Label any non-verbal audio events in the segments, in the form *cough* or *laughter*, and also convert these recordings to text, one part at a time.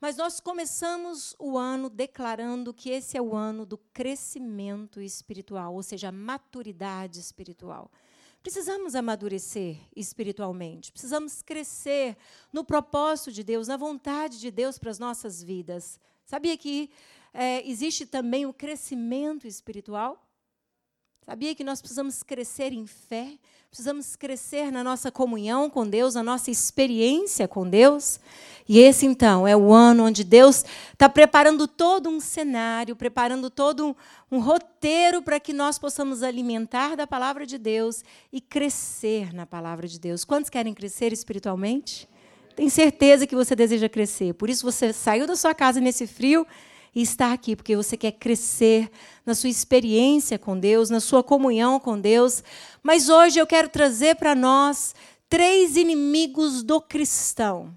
Mas nós começamos o ano declarando que esse é o ano do crescimento espiritual, ou seja, maturidade espiritual. Precisamos amadurecer espiritualmente, precisamos crescer no propósito de Deus, na vontade de Deus para as nossas vidas. Sabia que é, existe também o crescimento espiritual? Sabia que nós precisamos crescer em fé, precisamos crescer na nossa comunhão com Deus, na nossa experiência com Deus? E esse, então, é o ano onde Deus está preparando todo um cenário, preparando todo um, um roteiro para que nós possamos alimentar da palavra de Deus e crescer na palavra de Deus. Quantos querem crescer espiritualmente? Tenho certeza que você deseja crescer. Por isso você saiu da sua casa nesse frio e está aqui porque você quer crescer na sua experiência com Deus, na sua comunhão com Deus. Mas hoje eu quero trazer para nós três inimigos do cristão.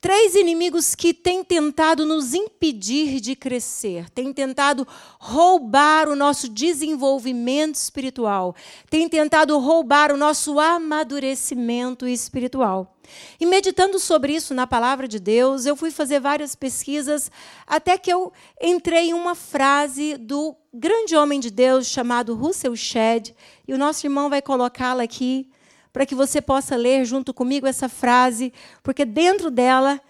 Três inimigos que têm tentado nos impedir de crescer, têm tentado roubar o nosso desenvolvimento espiritual, têm tentado roubar o nosso amadurecimento espiritual. E meditando sobre isso na palavra de Deus, eu fui fazer várias pesquisas até que eu entrei em uma frase do grande homem de Deus chamado Russell Shedd, e o nosso irmão vai colocá-la aqui para que você possa ler junto comigo essa frase, porque dentro dela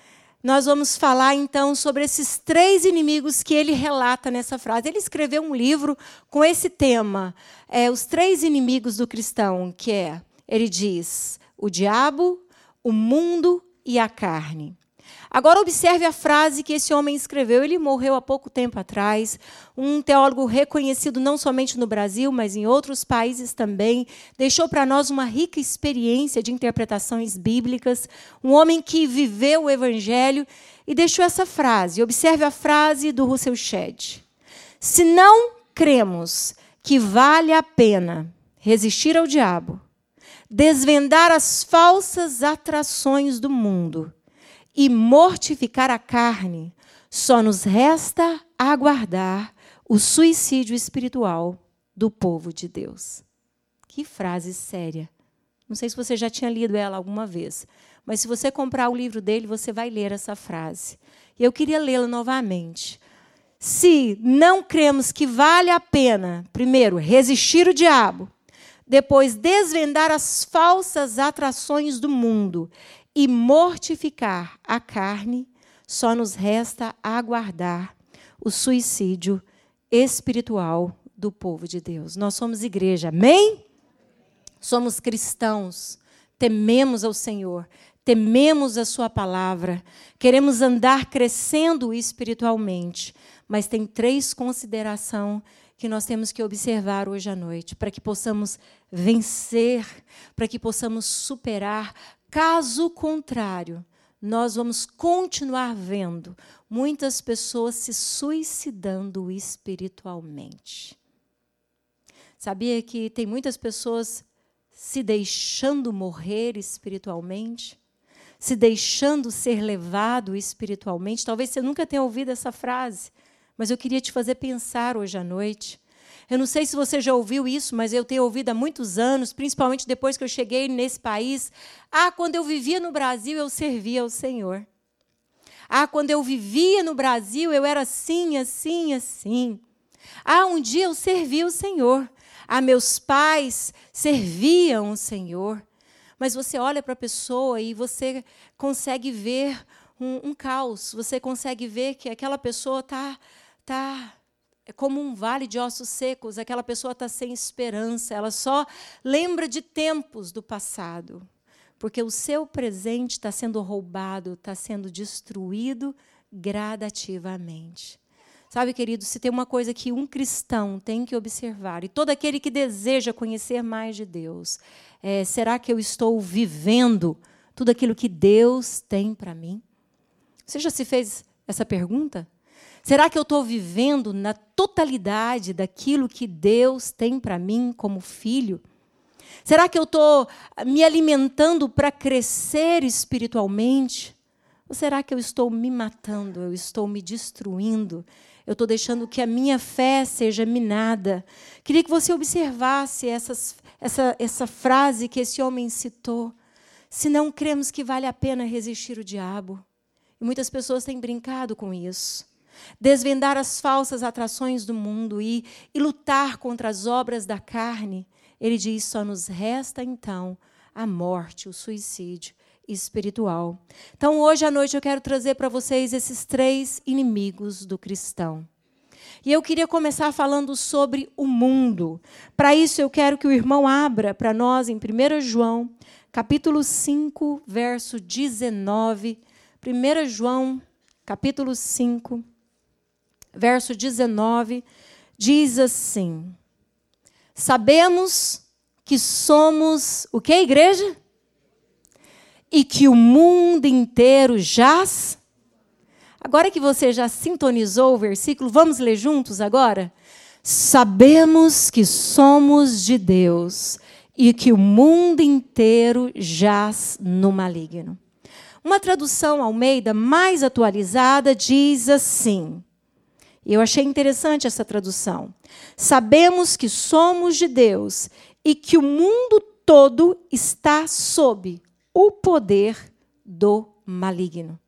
nós vamos falar então sobre esses três inimigos que ele relata nessa frase. Ele escreveu um livro com esse tema, é, os três inimigos do cristão, que é, ele diz, o diabo, o mundo e a carne. Agora, observe a frase que esse homem escreveu. Ele morreu há pouco tempo atrás, um teólogo reconhecido não somente no Brasil, mas em outros países também. Deixou para nós uma rica experiência de interpretações bíblicas. Um homem que viveu o evangelho e deixou essa frase. Observe a frase do Russell Shedd: Se não cremos que vale a pena resistir ao diabo, desvendar as falsas atrações do mundo e mortificar a carne, só nos resta aguardar o suicídio espiritual do povo de Deus. Que frase séria. Não sei se você já tinha lido ela alguma vez, mas se você comprar o livro dele, você vai ler essa frase. E eu queria lê-la novamente. Se não cremos que vale a pena, primeiro, resistir o diabo, depois desvendar as falsas atrações do mundo e mortificar a carne, só nos resta aguardar o suicídio espiritual do povo de Deus. Nós somos igreja, amém? Somos cristãos, tememos ao Senhor, tememos a Sua palavra, queremos andar crescendo espiritualmente, mas tem três considerações que nós temos que observar hoje à noite, para que possamos vencer, para que possamos superar. Caso contrário, nós vamos continuar vendo muitas pessoas se suicidando espiritualmente. Sabia que tem muitas pessoas se deixando morrer espiritualmente? Se deixando ser levado espiritualmente? Talvez você nunca tenha ouvido essa frase, mas eu queria te fazer pensar hoje à noite. Eu não sei se você já ouviu isso, mas eu tenho ouvido há muitos anos, principalmente depois que eu cheguei nesse país. Ah, quando eu vivia no Brasil, eu servia ao Senhor. Ah, quando eu vivia no Brasil, eu era assim, assim, assim. Ah, um dia eu servi o Senhor. Ah, meus pais serviam o Senhor. Mas você olha para a pessoa e você consegue ver um, um, caos. Você consegue ver que aquela pessoa está tá é como um vale de ossos secos, aquela pessoa está sem esperança, ela só lembra de tempos do passado, porque o seu presente está sendo roubado, está sendo destruído gradativamente. Sabe, querido, se tem uma coisa que um cristão tem que observar, e todo aquele que deseja conhecer mais de Deus, é, será que eu estou vivendo tudo aquilo que Deus tem para mim? Você já se fez essa pergunta? Será que eu estou vivendo na totalidade daquilo que Deus tem para mim como filho? Será que eu estou me alimentando para crescer espiritualmente? Ou será que eu estou me matando, eu estou me destruindo? Eu estou deixando que a minha fé seja minada. Queria que você observasse essas, essa, essa frase que esse homem citou. Se não cremos que vale a pena resistir o diabo, E muitas pessoas têm brincado com isso. Desvendar as falsas atrações do mundo e, e lutar contra as obras da carne. Ele diz: só nos resta então a morte, o suicídio espiritual. Então, hoje à noite, eu quero trazer para vocês esses três inimigos do cristão. E eu queria começar falando sobre o mundo. Para isso, eu quero que o irmão abra para nós em 1 João, capítulo 5, verso 19. 1 João, capítulo 5, verso 19, diz assim: Sabemos que somos o que, igreja? E que o mundo inteiro jaz. Agora que você já sintonizou o versículo, vamos ler juntos agora? Sabemos que somos de Deus e que o mundo inteiro jaz no maligno. Uma tradução Almeida mais atualizada diz assim: eu achei interessante essa tradução. Sabemos que somos de Deus e que o mundo todo está sob o poder do maligno.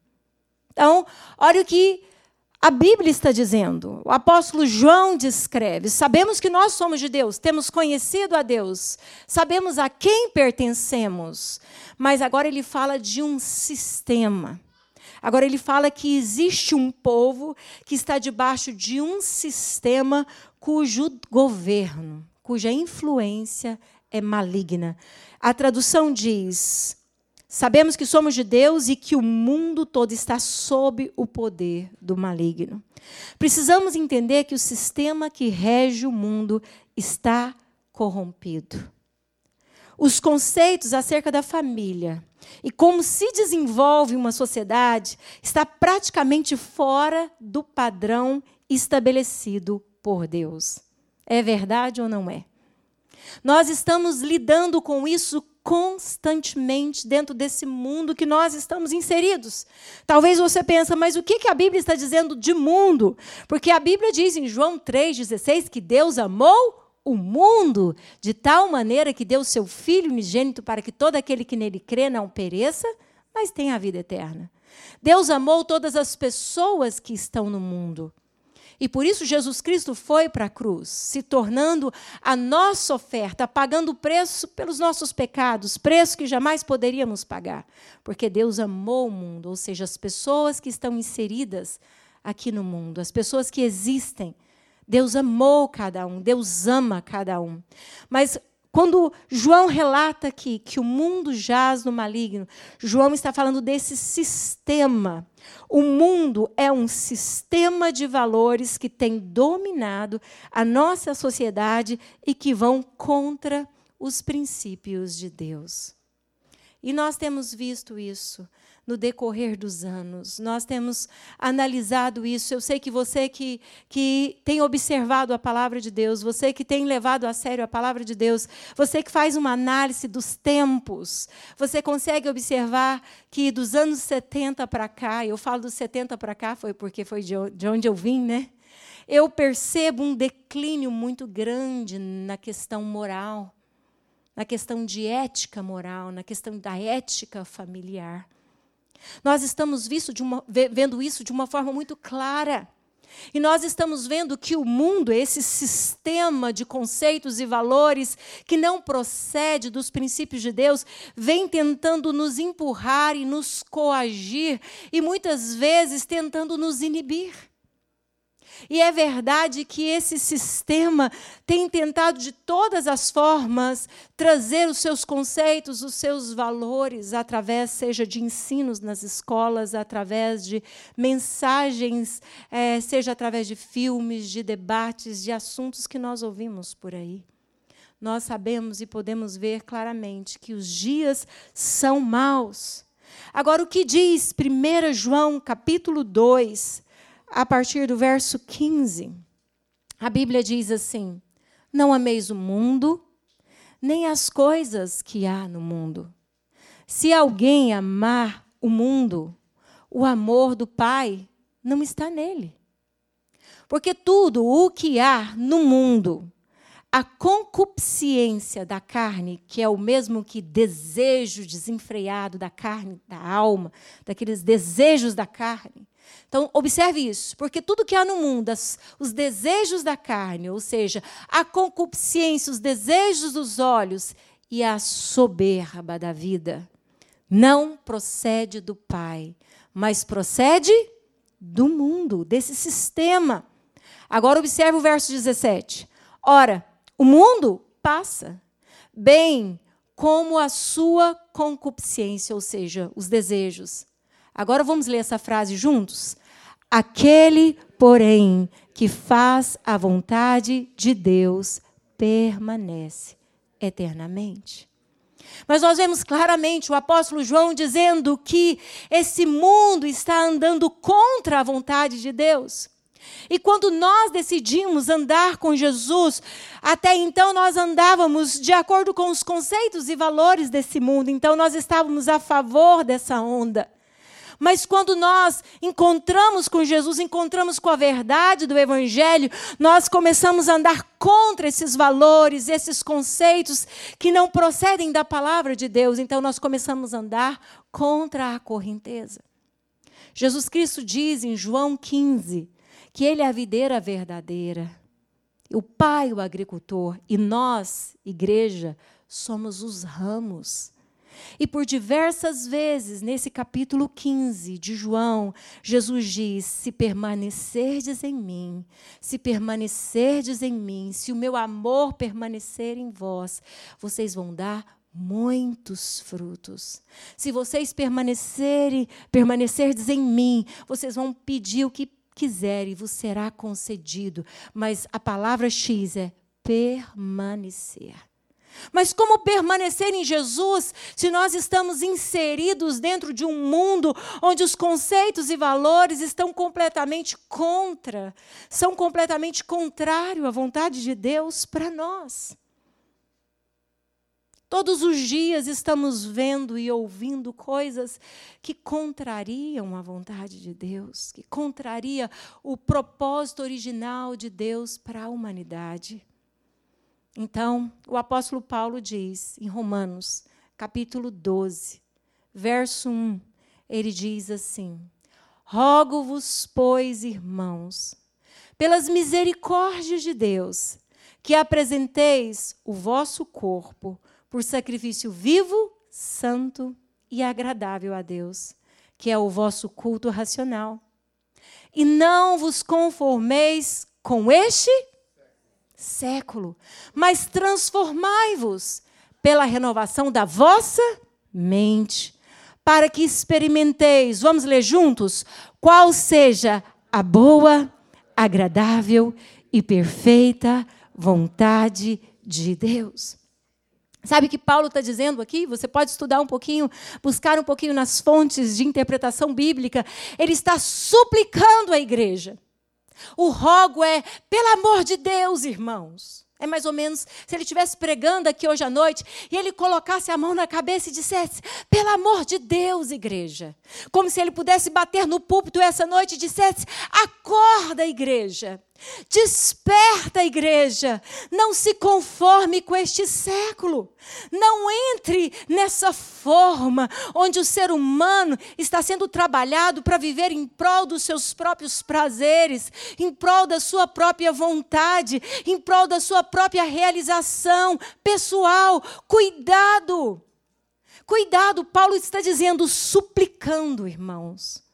Então, olha o que a Bíblia está dizendo. O apóstolo João descreve: sabemos que nós somos de Deus, temos conhecido a Deus, sabemos a quem pertencemos, mas agora ele fala de um sistema. Agora, ele fala que existe um povo que está debaixo de um sistema cujo governo, cuja influência é maligna. A tradução diz: Sabemos que somos de Deus e que o mundo todo está sob o poder do maligno. Precisamos entender que o sistema que rege o mundo está corrompido. Os conceitos acerca da família, e como se desenvolve uma sociedade está praticamente fora do padrão estabelecido por Deus. É verdade ou não é? Nós estamos lidando com isso constantemente dentro desse mundo que nós estamos inseridos. Talvez você pense, mas o que a Bíblia está dizendo de mundo? Porque a Bíblia diz em João 3,16 que Deus amou o mundo de tal maneira que deu seu Filho unigênito para que todo aquele que nele crê não pereça, mas tenha a vida eterna. Deus amou todas as pessoas que estão no mundo. E por isso Jesus Cristo foi para a cruz, se tornando a nossa oferta, pagando o preço pelos nossos pecados, preço que jamais poderíamos pagar. Porque Deus amou o mundo, ou seja, as pessoas que estão inseridas aqui no mundo, as pessoas que existem Deus amou cada um, Deus ama cada um. Mas quando João relata aqui que o mundo jaz no maligno, João está falando desse sistema. O mundo é um sistema de valores que tem dominado a nossa sociedade e que vão contra os princípios de Deus. E nós temos visto isso no decorrer dos anos. Nós temos analisado isso. Eu sei que você que, que tem observado a palavra de Deus, você que tem levado a sério a palavra de Deus, você que faz uma análise dos tempos, você consegue observar que dos anos 70 para cá, eu falo dos 70 para cá, foi porque foi de onde eu vim, né? Eu percebo um declínio muito grande na questão moral na questão de ética moral, na questão da ética familiar. Nós estamos uma, vendo isso de uma forma muito clara. E nós estamos vendo que o mundo, esse sistema de conceitos e valores que não procede dos princípios de Deus, vem tentando nos empurrar e nos coagir e muitas vezes tentando nos inibir. E é verdade que esse sistema tem tentado de todas as formas trazer os seus conceitos, os seus valores, através, seja de ensinos nas escolas, através de mensagens, é, seja através de filmes, de debates, de assuntos que nós ouvimos por aí. Nós sabemos e podemos ver claramente que os dias são maus. Agora, o que diz 1 João capítulo 2, a partir do verso 15, a Bíblia diz assim: Não ameis o mundo, nem as coisas que há no mundo. Se alguém amar o mundo, o amor do Pai não está nele. Porque tudo o que há no mundo, a concupiscência da carne, que é o mesmo que desejo desenfreado da carne, da alma, daqueles desejos da carne. Então, observe isso, porque tudo que há no mundo, as, os desejos da carne, ou seja, a concupiscência, os desejos dos olhos e a soberba da vida, não procede do Pai, mas procede do mundo, desse sistema. Agora observe o verso 17. Ora, o mundo passa, bem como a sua concupiscência, ou seja, os desejos. Agora vamos ler essa frase juntos? Aquele, porém, que faz a vontade de Deus permanece eternamente. Mas nós vemos claramente o apóstolo João dizendo que esse mundo está andando contra a vontade de Deus. E quando nós decidimos andar com Jesus, até então nós andávamos de acordo com os conceitos e valores desse mundo, então nós estávamos a favor dessa onda. Mas quando nós encontramos com Jesus, encontramos com a verdade do Evangelho, nós começamos a andar contra esses valores, esses conceitos que não procedem da palavra de Deus. Então nós começamos a andar contra a correnteza. Jesus Cristo diz em João 15: que Ele é a videira verdadeira, o Pai, o agricultor, e nós, igreja, somos os ramos. E por diversas vezes, nesse capítulo 15 de João, Jesus diz: Se permanecerdes em mim, se permanecerdes em mim, se o meu amor permanecer em vós, vocês vão dar muitos frutos. Se vocês permanecerem, permanecerdes em mim, vocês vão pedir o que quiser e vos será concedido. Mas a palavra X é permanecer. Mas como permanecer em Jesus se nós estamos inseridos dentro de um mundo onde os conceitos e valores estão completamente contra, são completamente contrário à vontade de Deus para nós? Todos os dias estamos vendo e ouvindo coisas que contrariam a vontade de Deus, que contraria o propósito original de Deus para a humanidade. Então, o apóstolo Paulo diz em Romanos, capítulo 12, verso 1, ele diz assim: Rogo-vos, pois, irmãos, pelas misericórdias de Deus, que apresenteis o vosso corpo por sacrifício vivo, santo e agradável a Deus, que é o vosso culto racional. E não vos conformeis com este século, mas transformai-vos pela renovação da vossa mente, para que experimenteis, vamos ler juntos, qual seja a boa, agradável e perfeita vontade de Deus. Sabe o que Paulo está dizendo aqui? Você pode estudar um pouquinho, buscar um pouquinho nas fontes de interpretação bíblica. Ele está suplicando à igreja. O rogo é, pelo amor de Deus, irmãos. É mais ou menos se ele estivesse pregando aqui hoje à noite e ele colocasse a mão na cabeça e dissesse: pelo amor de Deus, igreja. Como se ele pudesse bater no púlpito essa noite e dissesse: acorda, igreja. Desperta, igreja. Não se conforme com este século. Não entre nessa forma onde o ser humano está sendo trabalhado para viver em prol dos seus próprios prazeres, em prol da sua própria vontade, em prol da sua própria realização pessoal. Cuidado. Cuidado, Paulo está dizendo, suplicando, irmãos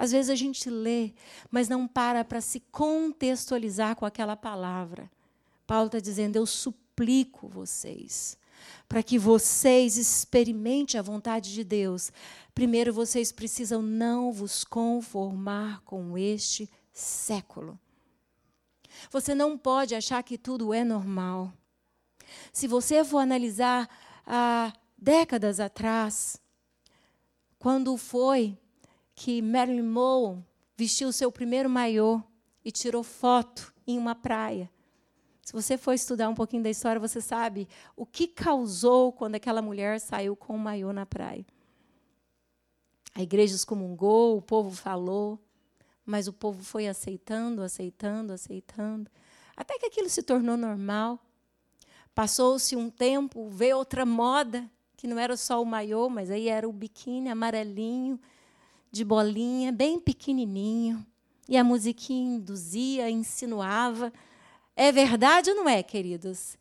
às vezes a gente lê, mas não para para se contextualizar com aquela palavra. Paulo está dizendo: Eu suplico vocês, para que vocês experimentem a vontade de Deus. Primeiro, vocês precisam não vos conformar com este século. Você não pode achar que tudo é normal. Se você for analisar há décadas atrás, quando foi que Marilyn Monroe vestiu o seu primeiro maiô e tirou foto em uma praia. Se você for estudar um pouquinho da história, você sabe o que causou quando aquela mulher saiu com o maiô na praia. A igreja excomungou, o povo falou, mas o povo foi aceitando, aceitando, aceitando, até que aquilo se tornou normal. Passou-se um tempo, veio outra moda, que não era só o maiô, mas aí era o biquíni amarelinho, de bolinha, bem pequenininho. E a musiquinha induzia, insinuava. É verdade ou não é, queridos?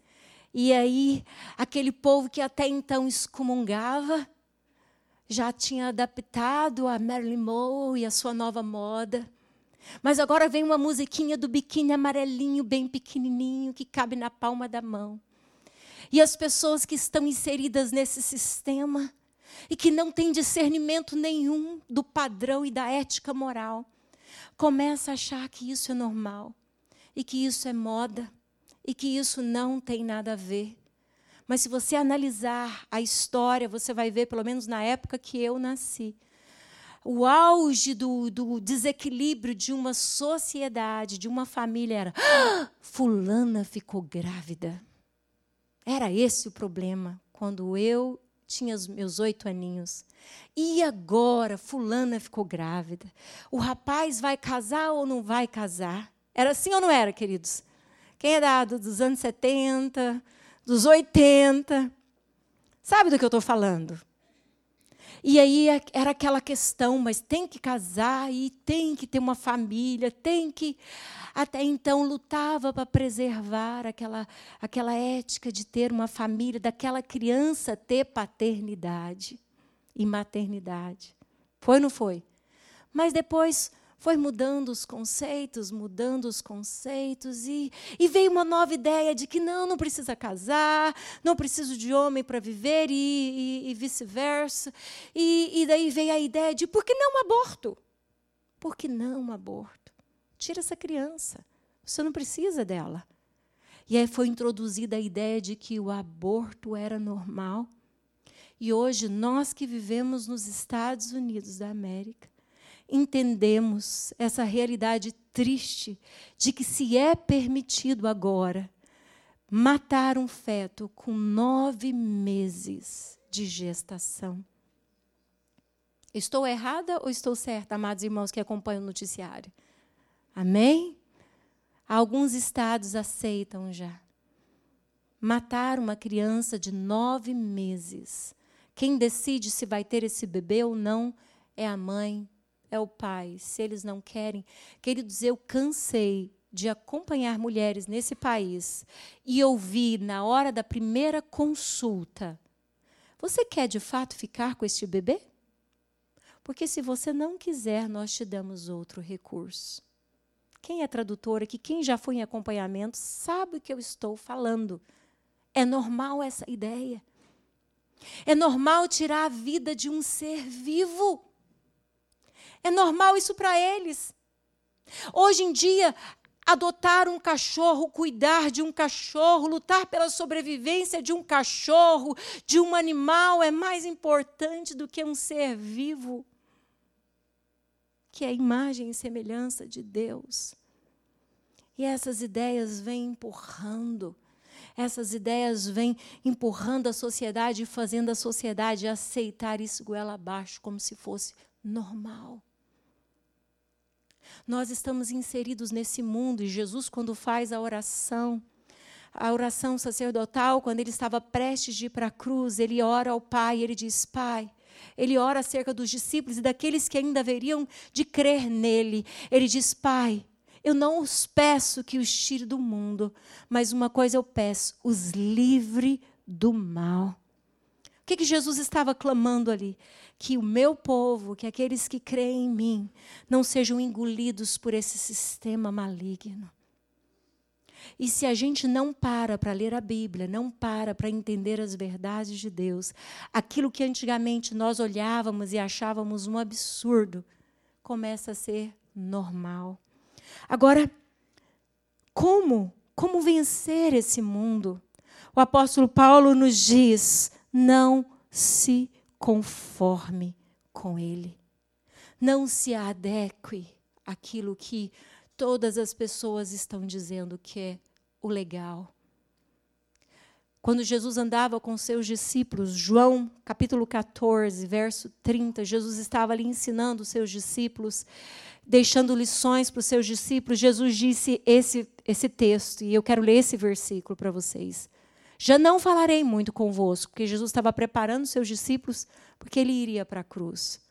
E aí, aquele povo que até então excomungava, já tinha adaptado a Marilyn Monroe e a sua nova moda. Mas agora vem uma musiquinha do biquíni amarelinho, bem pequenininho, que cabe na palma da mão. E as pessoas que estão inseridas nesse sistema e que não têm discernimento nenhum do padrão e da ética moral, começam a achar que isso é normal e que isso é moda e que isso não tem nada a ver. Mas se você analisar a história, você vai ver, pelo menos na época que eu nasci, o auge do, do desequilíbrio de uma sociedade, de uma família era: ah, Fulana ficou grávida. Era esse o problema quando eu tinha os meus oito aninhos. E agora, Fulana ficou grávida. O rapaz vai casar ou não vai casar? Era assim ou não era, queridos? Quem é dado dos anos 70, dos 80, sabe do que eu estou falando? E aí é, era aquela questão, mas tem que casar e tem que ter uma família, tem que até então lutava para preservar aquela, aquela ética de ter uma família, daquela criança ter paternidade e maternidade. Foi ou não foi? Mas depois foi mudando os conceitos, mudando os conceitos, e, e veio uma nova ideia de que não, não precisa casar, não preciso de homem para viver, e, e, e vice-versa. E, e daí veio a ideia de por que não aborto? Por que não aborto? Tira essa criança. Você não precisa dela. E aí foi introduzida a ideia de que o aborto era normal. E hoje, nós que vivemos nos Estados Unidos da América, entendemos essa realidade triste de que se é permitido agora matar um feto com nove meses de gestação. Estou errada ou estou certa, amados irmãos que acompanham o noticiário? Amém? Alguns estados aceitam já. Matar uma criança de nove meses. Quem decide se vai ter esse bebê ou não é a mãe, é o pai. Se eles não querem. Queridos, eu cansei de acompanhar mulheres nesse país e ouvir na hora da primeira consulta: Você quer de fato ficar com este bebê? Porque se você não quiser, nós te damos outro recurso. Quem é tradutor aqui, quem já foi em acompanhamento, sabe o que eu estou falando. É normal essa ideia. É normal tirar a vida de um ser vivo. É normal isso para eles. Hoje em dia, adotar um cachorro, cuidar de um cachorro, lutar pela sobrevivência de um cachorro, de um animal, é mais importante do que um ser vivo que é a imagem e semelhança de Deus. E essas ideias vêm empurrando, essas ideias vêm empurrando a sociedade e fazendo a sociedade aceitar isso goela abaixo, como se fosse normal. Nós estamos inseridos nesse mundo e Jesus, quando faz a oração, a oração sacerdotal, quando ele estava prestes de ir para a cruz, ele ora ao Pai, ele diz: Pai, ele ora acerca dos discípulos e daqueles que ainda haveriam de crer nele. Ele diz: Pai, eu não os peço que os tire do mundo, mas uma coisa eu peço: os livre do mal. Que, que Jesus estava clamando ali? Que o meu povo, que aqueles que creem em mim, não sejam engolidos por esse sistema maligno. E se a gente não para para ler a Bíblia, não para para entender as verdades de Deus, aquilo que antigamente nós olhávamos e achávamos um absurdo, começa a ser normal. Agora, como? Como vencer esse mundo? O apóstolo Paulo nos diz: não se conforme com ele. Não se adeque àquilo que todas as pessoas estão dizendo que é o legal. Quando Jesus andava com seus discípulos, João capítulo 14, verso 30, Jesus estava ali ensinando os seus discípulos, deixando lições para os seus discípulos. Jesus disse esse, esse texto, e eu quero ler esse versículo para vocês. Já não falarei muito convosco, porque Jesus estava preparando seus discípulos, porque ele iria para a cruz.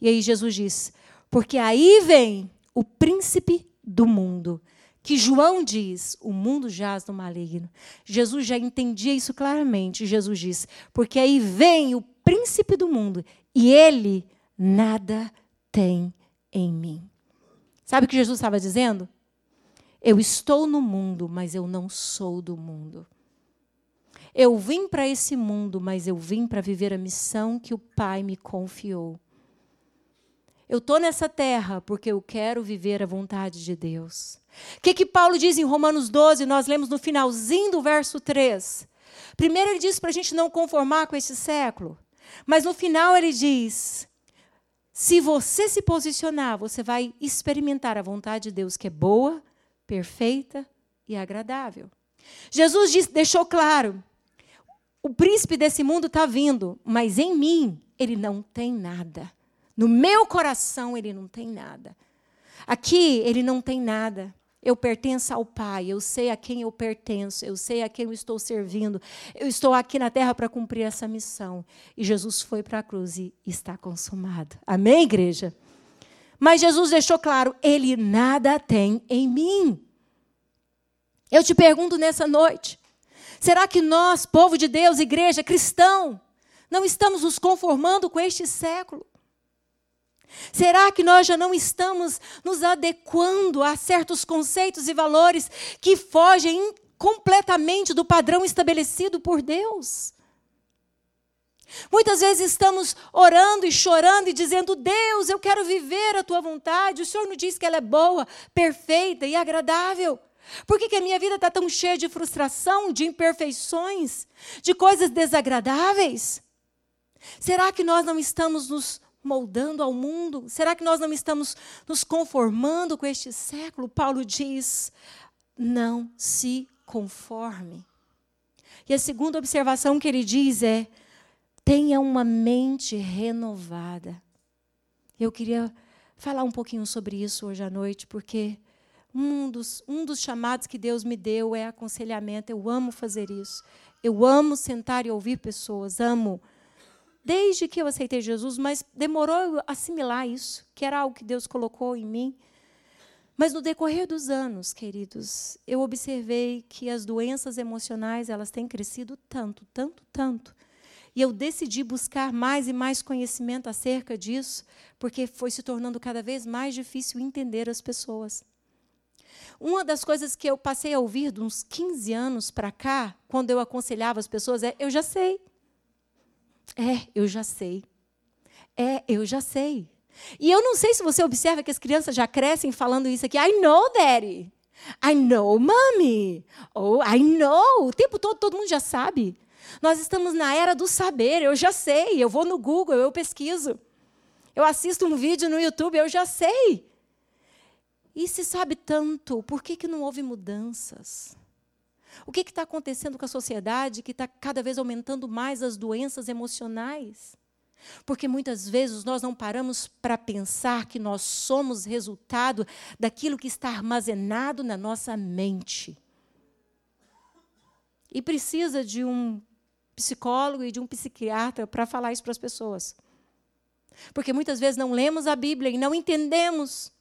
E aí Jesus diz: Porque aí vem o príncipe do mundo. Que João diz: o mundo jaz no maligno. Jesus já entendia isso claramente. Jesus diz: porque aí vem o príncipe do mundo e ele nada tem em mim. Sabe o que Jesus estava dizendo? Eu estou no mundo, mas eu não sou do mundo. Eu vim para esse mundo, mas eu vim para viver a missão que o Pai me confiou. Eu estou nessa terra porque eu quero viver a vontade de Deus. O que, que Paulo diz em Romanos 12? Nós lemos no finalzinho do verso 3. Primeiro, ele diz para a gente não conformar com esse século. Mas no final, ele diz: se você se posicionar, você vai experimentar a vontade de Deus, que é boa, perfeita e agradável. Jesus deixou claro: o príncipe desse mundo está vindo, mas em mim ele não tem nada. No meu coração ele não tem nada. Aqui ele não tem nada. Eu pertenço ao Pai, eu sei a quem eu pertenço, eu sei a quem eu estou servindo. Eu estou aqui na terra para cumprir essa missão. E Jesus foi para a cruz e está consumado. Amém, igreja? Mas Jesus deixou claro: Ele nada tem em mim. Eu te pergunto nessa noite: será que nós, povo de Deus, igreja, cristão, não estamos nos conformando com este século? Será que nós já não estamos nos adequando a certos conceitos e valores que fogem completamente do padrão estabelecido por Deus? Muitas vezes estamos orando e chorando e dizendo: Deus, eu quero viver a tua vontade. O Senhor nos diz que ela é boa, perfeita e agradável. Por que, que a minha vida está tão cheia de frustração, de imperfeições, de coisas desagradáveis? Será que nós não estamos nos moldando ao mundo? Será que nós não estamos nos conformando com este século? Paulo diz: não se conforme. E a segunda observação que ele diz é: tenha uma mente renovada. Eu queria falar um pouquinho sobre isso hoje à noite, porque um dos, um dos chamados que Deus me deu é aconselhamento. Eu amo fazer isso. Eu amo sentar e ouvir pessoas, amo desde que eu aceitei Jesus, mas demorou eu assimilar isso, que era algo que Deus colocou em mim. Mas no decorrer dos anos, queridos, eu observei que as doenças emocionais, elas têm crescido tanto, tanto, tanto. E eu decidi buscar mais e mais conhecimento acerca disso, porque foi se tornando cada vez mais difícil entender as pessoas. Uma das coisas que eu passei a ouvir de uns 15 anos para cá, quando eu aconselhava as pessoas, é: eu já sei. É, eu já sei. É, eu já sei. E eu não sei se você observa que as crianças já crescem falando isso aqui. I know, daddy. I know, mommy. Oh, I know. O tempo todo todo mundo já sabe. Nós estamos na era do saber. Eu já sei. Eu vou no Google, eu pesquiso. Eu assisto um vídeo no YouTube, eu já sei. E se sabe tanto, por que, que não houve mudanças? O que está acontecendo com a sociedade que está cada vez aumentando mais as doenças emocionais? Porque muitas vezes nós não paramos para pensar que nós somos resultado daquilo que está armazenado na nossa mente. E precisa de um psicólogo e de um psiquiatra para falar isso para as pessoas. Porque muitas vezes não lemos a Bíblia e não entendemos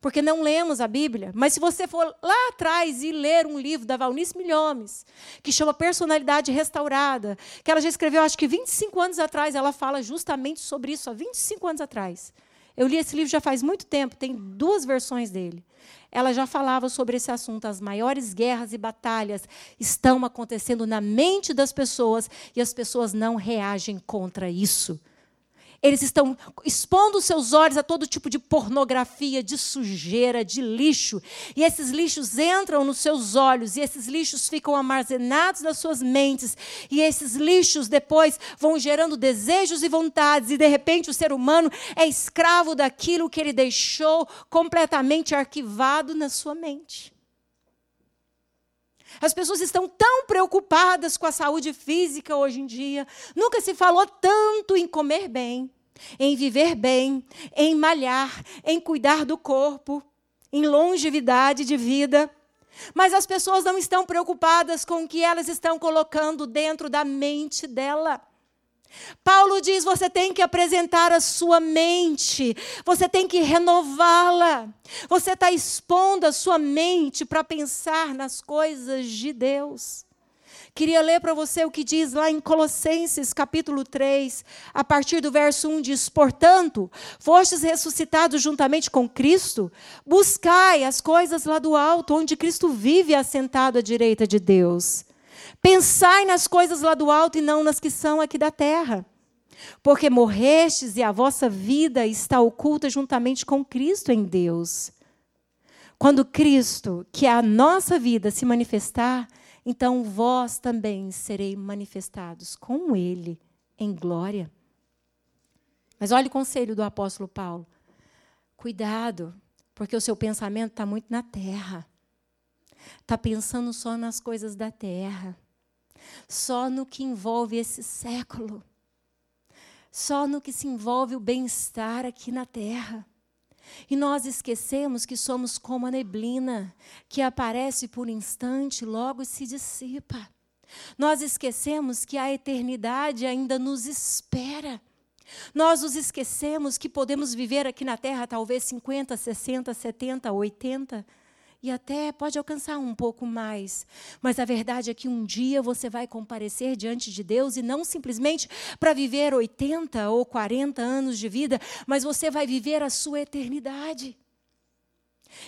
porque não lemos a Bíblia. Mas se você for lá atrás e ler um livro da Valnice Milhomes, que chama Personalidade Restaurada, que ela já escreveu, acho que 25 anos atrás, ela fala justamente sobre isso, há 25 anos atrás. Eu li esse livro já faz muito tempo, tem duas versões dele. Ela já falava sobre esse assunto. As maiores guerras e batalhas estão acontecendo na mente das pessoas e as pessoas não reagem contra isso. Eles estão expondo seus olhos a todo tipo de pornografia, de sujeira, de lixo. E esses lixos entram nos seus olhos, e esses lixos ficam armazenados nas suas mentes. E esses lixos depois vão gerando desejos e vontades, e de repente o ser humano é escravo daquilo que ele deixou completamente arquivado na sua mente. As pessoas estão tão preocupadas com a saúde física hoje em dia. Nunca se falou tanto em comer bem, em viver bem, em malhar, em cuidar do corpo, em longevidade de vida. Mas as pessoas não estão preocupadas com o que elas estão colocando dentro da mente dela. Paulo diz: você tem que apresentar a sua mente, você tem que renová-la. Você está expondo a sua mente para pensar nas coisas de Deus. Queria ler para você o que diz lá em Colossenses, capítulo 3, a partir do verso 1 diz: "Portanto, fostes ressuscitados juntamente com Cristo, buscai as coisas lá do alto, onde Cristo vive assentado à direita de Deus. Pensai nas coisas lá do alto e não nas que são aqui da terra." Porque morrestes e a vossa vida está oculta juntamente com Cristo em Deus. Quando Cristo, que é a nossa vida, se manifestar, então vós também serei manifestados com ele em glória. Mas olhe o conselho do apóstolo Paulo. Cuidado, porque o seu pensamento está muito na terra. Está pensando só nas coisas da terra. Só no que envolve esse século. Só no que se envolve o bem-estar aqui na terra. E nós esquecemos que somos como a neblina, que aparece por instante, logo se dissipa. Nós esquecemos que a eternidade ainda nos espera. Nós nos esquecemos que podemos viver aqui na Terra talvez 50, 60, 70, 80 e até pode alcançar um pouco mais. Mas a verdade é que um dia você vai comparecer diante de Deus e não simplesmente para viver 80 ou 40 anos de vida, mas você vai viver a sua eternidade.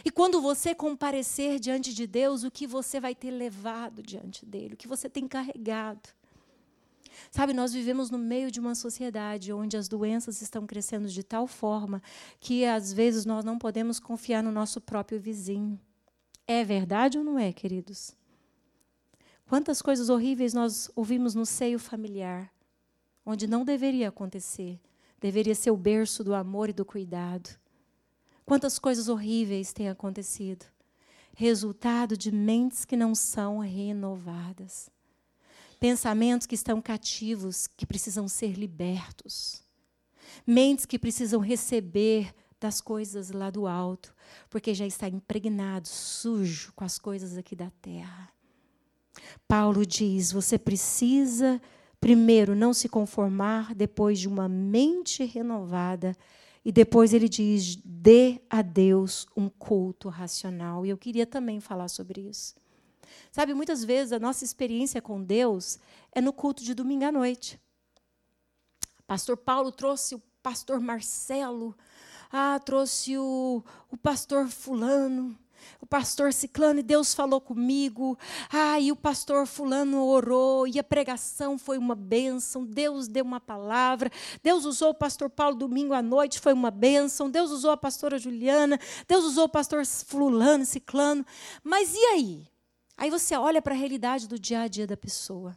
E quando você comparecer diante de Deus, o que você vai ter levado diante dele, o que você tem carregado. Sabe, nós vivemos no meio de uma sociedade onde as doenças estão crescendo de tal forma que às vezes nós não podemos confiar no nosso próprio vizinho. É verdade ou não é, queridos? Quantas coisas horríveis nós ouvimos no seio familiar, onde não deveria acontecer, deveria ser o berço do amor e do cuidado. Quantas coisas horríveis têm acontecido, resultado de mentes que não são renovadas, pensamentos que estão cativos, que precisam ser libertos, mentes que precisam receber das coisas lá do alto, porque já está impregnado, sujo com as coisas aqui da terra. Paulo diz: você precisa primeiro não se conformar, depois de uma mente renovada, e depois ele diz: dê a Deus um culto racional. E eu queria também falar sobre isso. Sabe, muitas vezes a nossa experiência com Deus é no culto de domingo à noite. Pastor Paulo trouxe o pastor Marcelo ah, trouxe o, o pastor Fulano, o pastor Ciclano, e Deus falou comigo. Ah, e o pastor Fulano orou, e a pregação foi uma bênção. Deus deu uma palavra. Deus usou o pastor Paulo domingo à noite, foi uma bênção. Deus usou a pastora Juliana. Deus usou o pastor Fulano, Ciclano. Mas e aí? Aí você olha para a realidade do dia a dia da pessoa.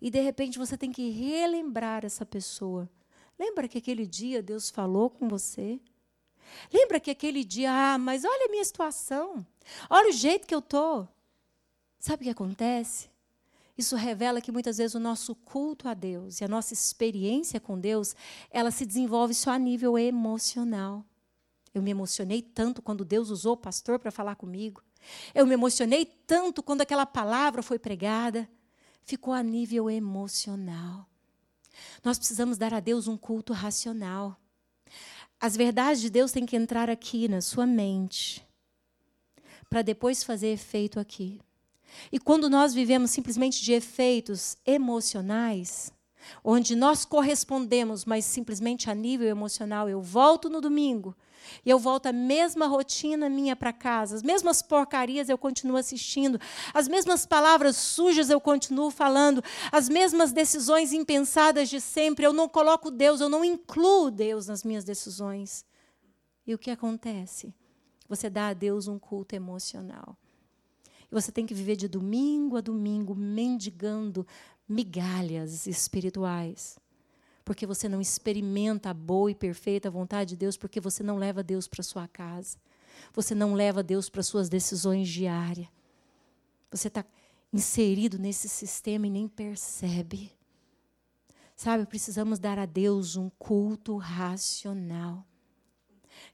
E de repente você tem que relembrar essa pessoa. Lembra que aquele dia Deus falou com você? Lembra que aquele dia, ah, mas olha a minha situação, olha o jeito que eu estou. Sabe o que acontece? Isso revela que muitas vezes o nosso culto a Deus e a nossa experiência com Deus, ela se desenvolve só a nível emocional. Eu me emocionei tanto quando Deus usou o pastor para falar comigo. Eu me emocionei tanto quando aquela palavra foi pregada. Ficou a nível emocional. Nós precisamos dar a Deus um culto racional. As verdades de Deus têm que entrar aqui na sua mente, para depois fazer efeito aqui. E quando nós vivemos simplesmente de efeitos emocionais, onde nós correspondemos, mas simplesmente a nível emocional, eu volto no domingo, e eu volto à mesma rotina minha para casa, as mesmas porcarias eu continuo assistindo, as mesmas palavras sujas eu continuo falando, as mesmas decisões impensadas de sempre. Eu não coloco Deus, eu não incluo Deus nas minhas decisões. E o que acontece? Você dá a Deus um culto emocional. E você tem que viver de domingo a domingo mendigando migalhas espirituais porque você não experimenta a boa e perfeita vontade de Deus, porque você não leva Deus para sua casa. Você não leva Deus para suas decisões diárias. Você está inserido nesse sistema e nem percebe. Sabe, precisamos dar a Deus um culto racional.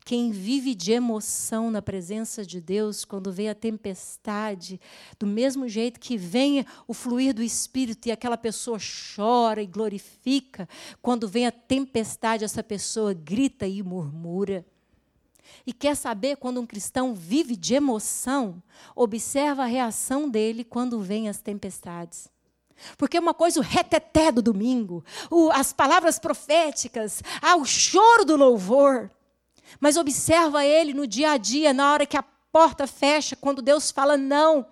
Quem vive de emoção na presença de Deus, quando vem a tempestade, do mesmo jeito que vem o fluir do Espírito e aquela pessoa chora e glorifica, quando vem a tempestade, essa pessoa grita e murmura. E quer saber quando um cristão vive de emoção? Observa a reação dele quando vem as tempestades. Porque uma coisa, o reteté do domingo, o, as palavras proféticas, ah, o choro do louvor. Mas observa ele no dia a dia, na hora que a porta fecha, quando Deus fala não.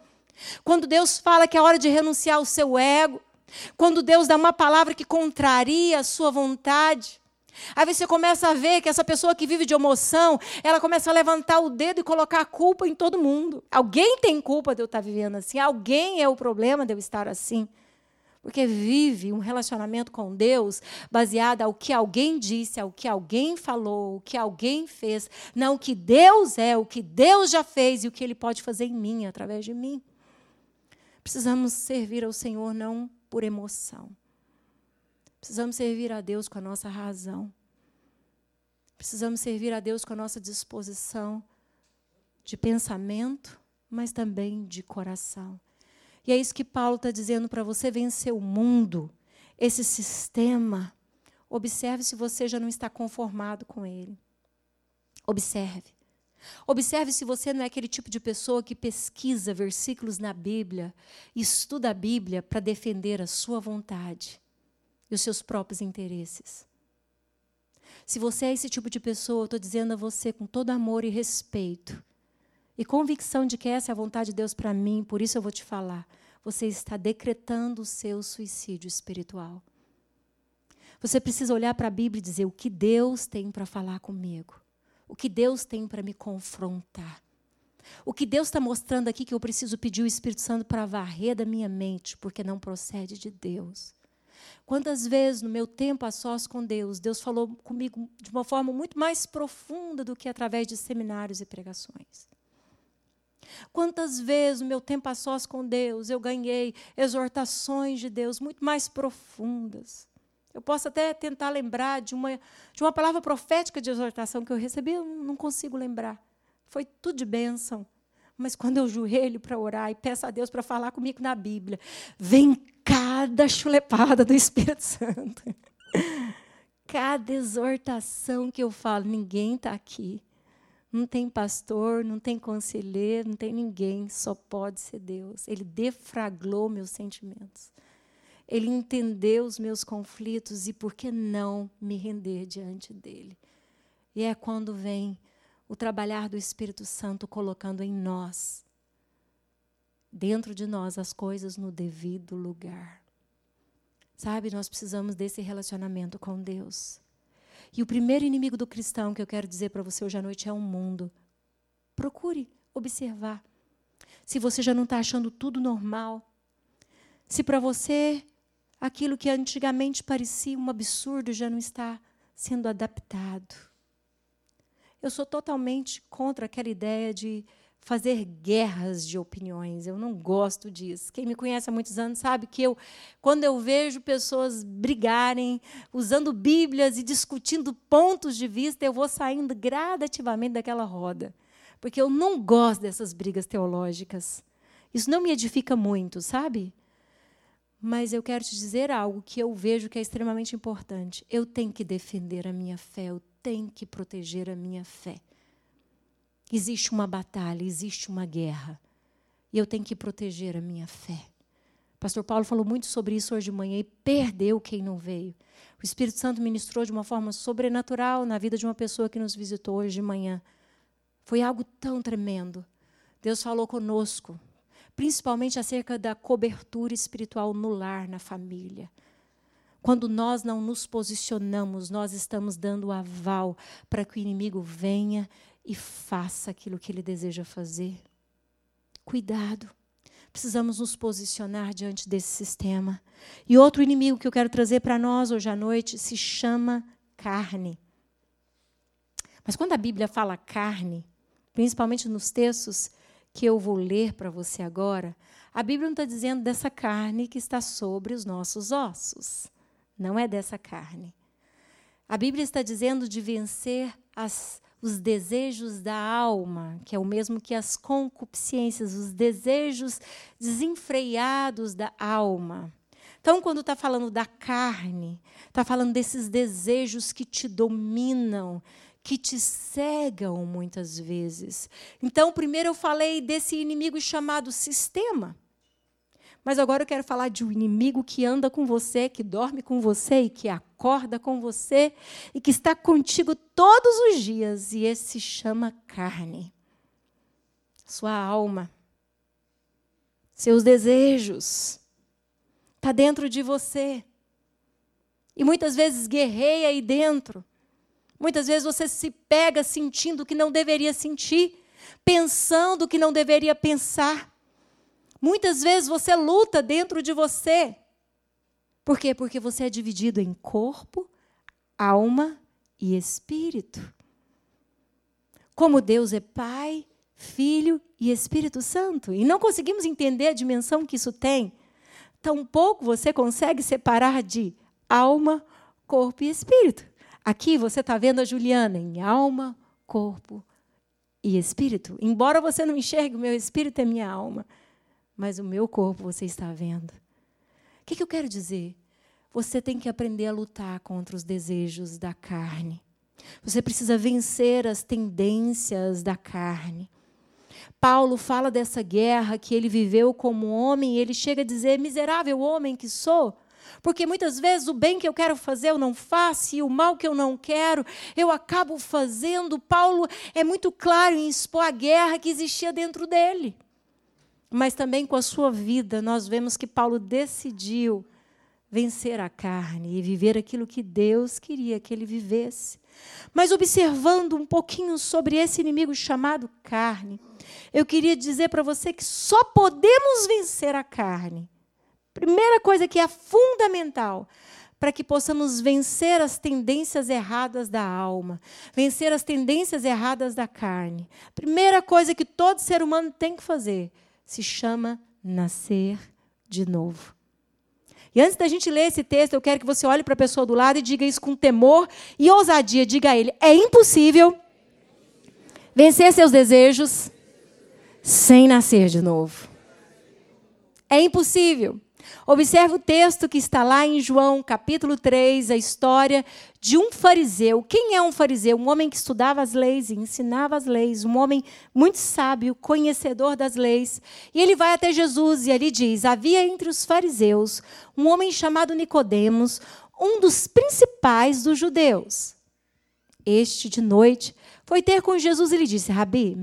Quando Deus fala que é hora de renunciar ao seu ego. Quando Deus dá uma palavra que contraria a sua vontade. Aí você começa a ver que essa pessoa que vive de emoção, ela começa a levantar o dedo e colocar a culpa em todo mundo. Alguém tem culpa de eu estar vivendo assim, alguém é o problema de eu estar assim. Porque vive um relacionamento com Deus baseado ao que alguém disse, ao que alguém falou, o que alguém fez, não o que Deus é, o que Deus já fez e o que Ele pode fazer em mim, através de mim. Precisamos servir ao Senhor não por emoção. Precisamos servir a Deus com a nossa razão. Precisamos servir a Deus com a nossa disposição de pensamento, mas também de coração. E é isso que Paulo está dizendo para você vencer o mundo, esse sistema. Observe se você já não está conformado com ele. Observe. Observe se você não é aquele tipo de pessoa que pesquisa versículos na Bíblia, estuda a Bíblia para defender a sua vontade e os seus próprios interesses. Se você é esse tipo de pessoa, eu estou dizendo a você com todo amor e respeito, e convicção de que essa é a vontade de Deus para mim, por isso eu vou te falar. Você está decretando o seu suicídio espiritual. Você precisa olhar para a Bíblia e dizer o que Deus tem para falar comigo, o que Deus tem para me confrontar. O que Deus está mostrando aqui que eu preciso pedir o Espírito Santo para varrer da minha mente, porque não procede de Deus. Quantas vezes no meu tempo a sós com Deus, Deus falou comigo de uma forma muito mais profunda do que através de seminários e pregações. Quantas vezes no meu tempo a sós com Deus eu ganhei exortações de Deus muito mais profundas. Eu posso até tentar lembrar de uma, de uma palavra profética de exortação que eu recebi, eu não consigo lembrar. Foi tudo de bênção. Mas quando eu joelho para orar e peço a Deus para falar comigo na Bíblia, vem cada chulepada do Espírito Santo. *laughs* Cada exortação que eu falo, ninguém está aqui. Não tem pastor, não tem conselheiro, não tem ninguém, só pode ser Deus. Ele defraglou meus sentimentos. Ele entendeu os meus conflitos e por que não me render diante dele? E é quando vem o trabalhar do Espírito Santo colocando em nós, dentro de nós, as coisas no devido lugar. Sabe, nós precisamos desse relacionamento com Deus. E o primeiro inimigo do cristão que eu quero dizer para você hoje à noite é o mundo. Procure observar. Se você já não está achando tudo normal, se para você aquilo que antigamente parecia um absurdo já não está sendo adaptado. Eu sou totalmente contra aquela ideia de fazer guerras de opiniões. Eu não gosto disso. Quem me conhece há muitos anos sabe que eu, quando eu vejo pessoas brigarem, usando Bíblias e discutindo pontos de vista, eu vou saindo gradativamente daquela roda. Porque eu não gosto dessas brigas teológicas. Isso não me edifica muito, sabe? Mas eu quero te dizer algo que eu vejo que é extremamente importante. Eu tenho que defender a minha fé, eu tenho que proteger a minha fé. Existe uma batalha, existe uma guerra. E eu tenho que proteger a minha fé. Pastor Paulo falou muito sobre isso hoje de manhã e perdeu quem não veio. O Espírito Santo ministrou de uma forma sobrenatural na vida de uma pessoa que nos visitou hoje de manhã. Foi algo tão tremendo. Deus falou conosco, principalmente acerca da cobertura espiritual no lar, na família. Quando nós não nos posicionamos, nós estamos dando aval para que o inimigo venha e faça aquilo que ele deseja fazer. Cuidado. Precisamos nos posicionar diante desse sistema. E outro inimigo que eu quero trazer para nós hoje à noite se chama carne. Mas quando a Bíblia fala carne, principalmente nos textos que eu vou ler para você agora, a Bíblia não está dizendo dessa carne que está sobre os nossos ossos. Não é dessa carne. A Bíblia está dizendo de vencer as os desejos da alma, que é o mesmo que as concupiscências, os desejos desenfreados da alma. Então, quando está falando da carne, está falando desses desejos que te dominam, que te cegam muitas vezes. Então, primeiro eu falei desse inimigo chamado sistema. Mas agora eu quero falar de um inimigo que anda com você, que dorme com você e que acorda com você e que está contigo todos os dias. E esse se chama carne. Sua alma. Seus desejos. Está dentro de você. E muitas vezes guerreia aí dentro. Muitas vezes você se pega sentindo o que não deveria sentir, pensando o que não deveria pensar. Muitas vezes você luta dentro de você. Por quê? Porque você é dividido em corpo, alma e espírito. Como Deus é Pai, Filho e Espírito Santo. E não conseguimos entender a dimensão que isso tem. Tampouco você consegue separar de alma, corpo e espírito. Aqui você está vendo a Juliana em alma, corpo e espírito. Embora você não enxergue, o meu espírito é minha alma mas o meu corpo você está vendo. O que, que eu quero dizer? Você tem que aprender a lutar contra os desejos da carne. Você precisa vencer as tendências da carne. Paulo fala dessa guerra que ele viveu como homem, e ele chega a dizer: miserável homem que sou. Porque muitas vezes o bem que eu quero fazer eu não faço, e o mal que eu não quero eu acabo fazendo. Paulo é muito claro em expor a guerra que existia dentro dele mas também com a sua vida, nós vemos que Paulo decidiu vencer a carne e viver aquilo que Deus queria que ele vivesse. Mas observando um pouquinho sobre esse inimigo chamado carne, eu queria dizer para você que só podemos vencer a carne. Primeira coisa que é fundamental para que possamos vencer as tendências erradas da alma, vencer as tendências erradas da carne. Primeira coisa que todo ser humano tem que fazer se chama nascer de novo. E antes da gente ler esse texto, eu quero que você olhe para a pessoa do lado e diga isso com temor e ousadia. Diga a ele: é impossível vencer seus desejos sem nascer de novo. É impossível. Observe o texto que está lá em João, capítulo 3, a história de um fariseu. Quem é um fariseu? Um homem que estudava as leis e ensinava as leis, um homem muito sábio, conhecedor das leis. E ele vai até Jesus e ali diz: Havia entre os fariseus um homem chamado Nicodemos, um dos principais dos judeus. Este de noite foi ter com Jesus e lhe disse: Rabi,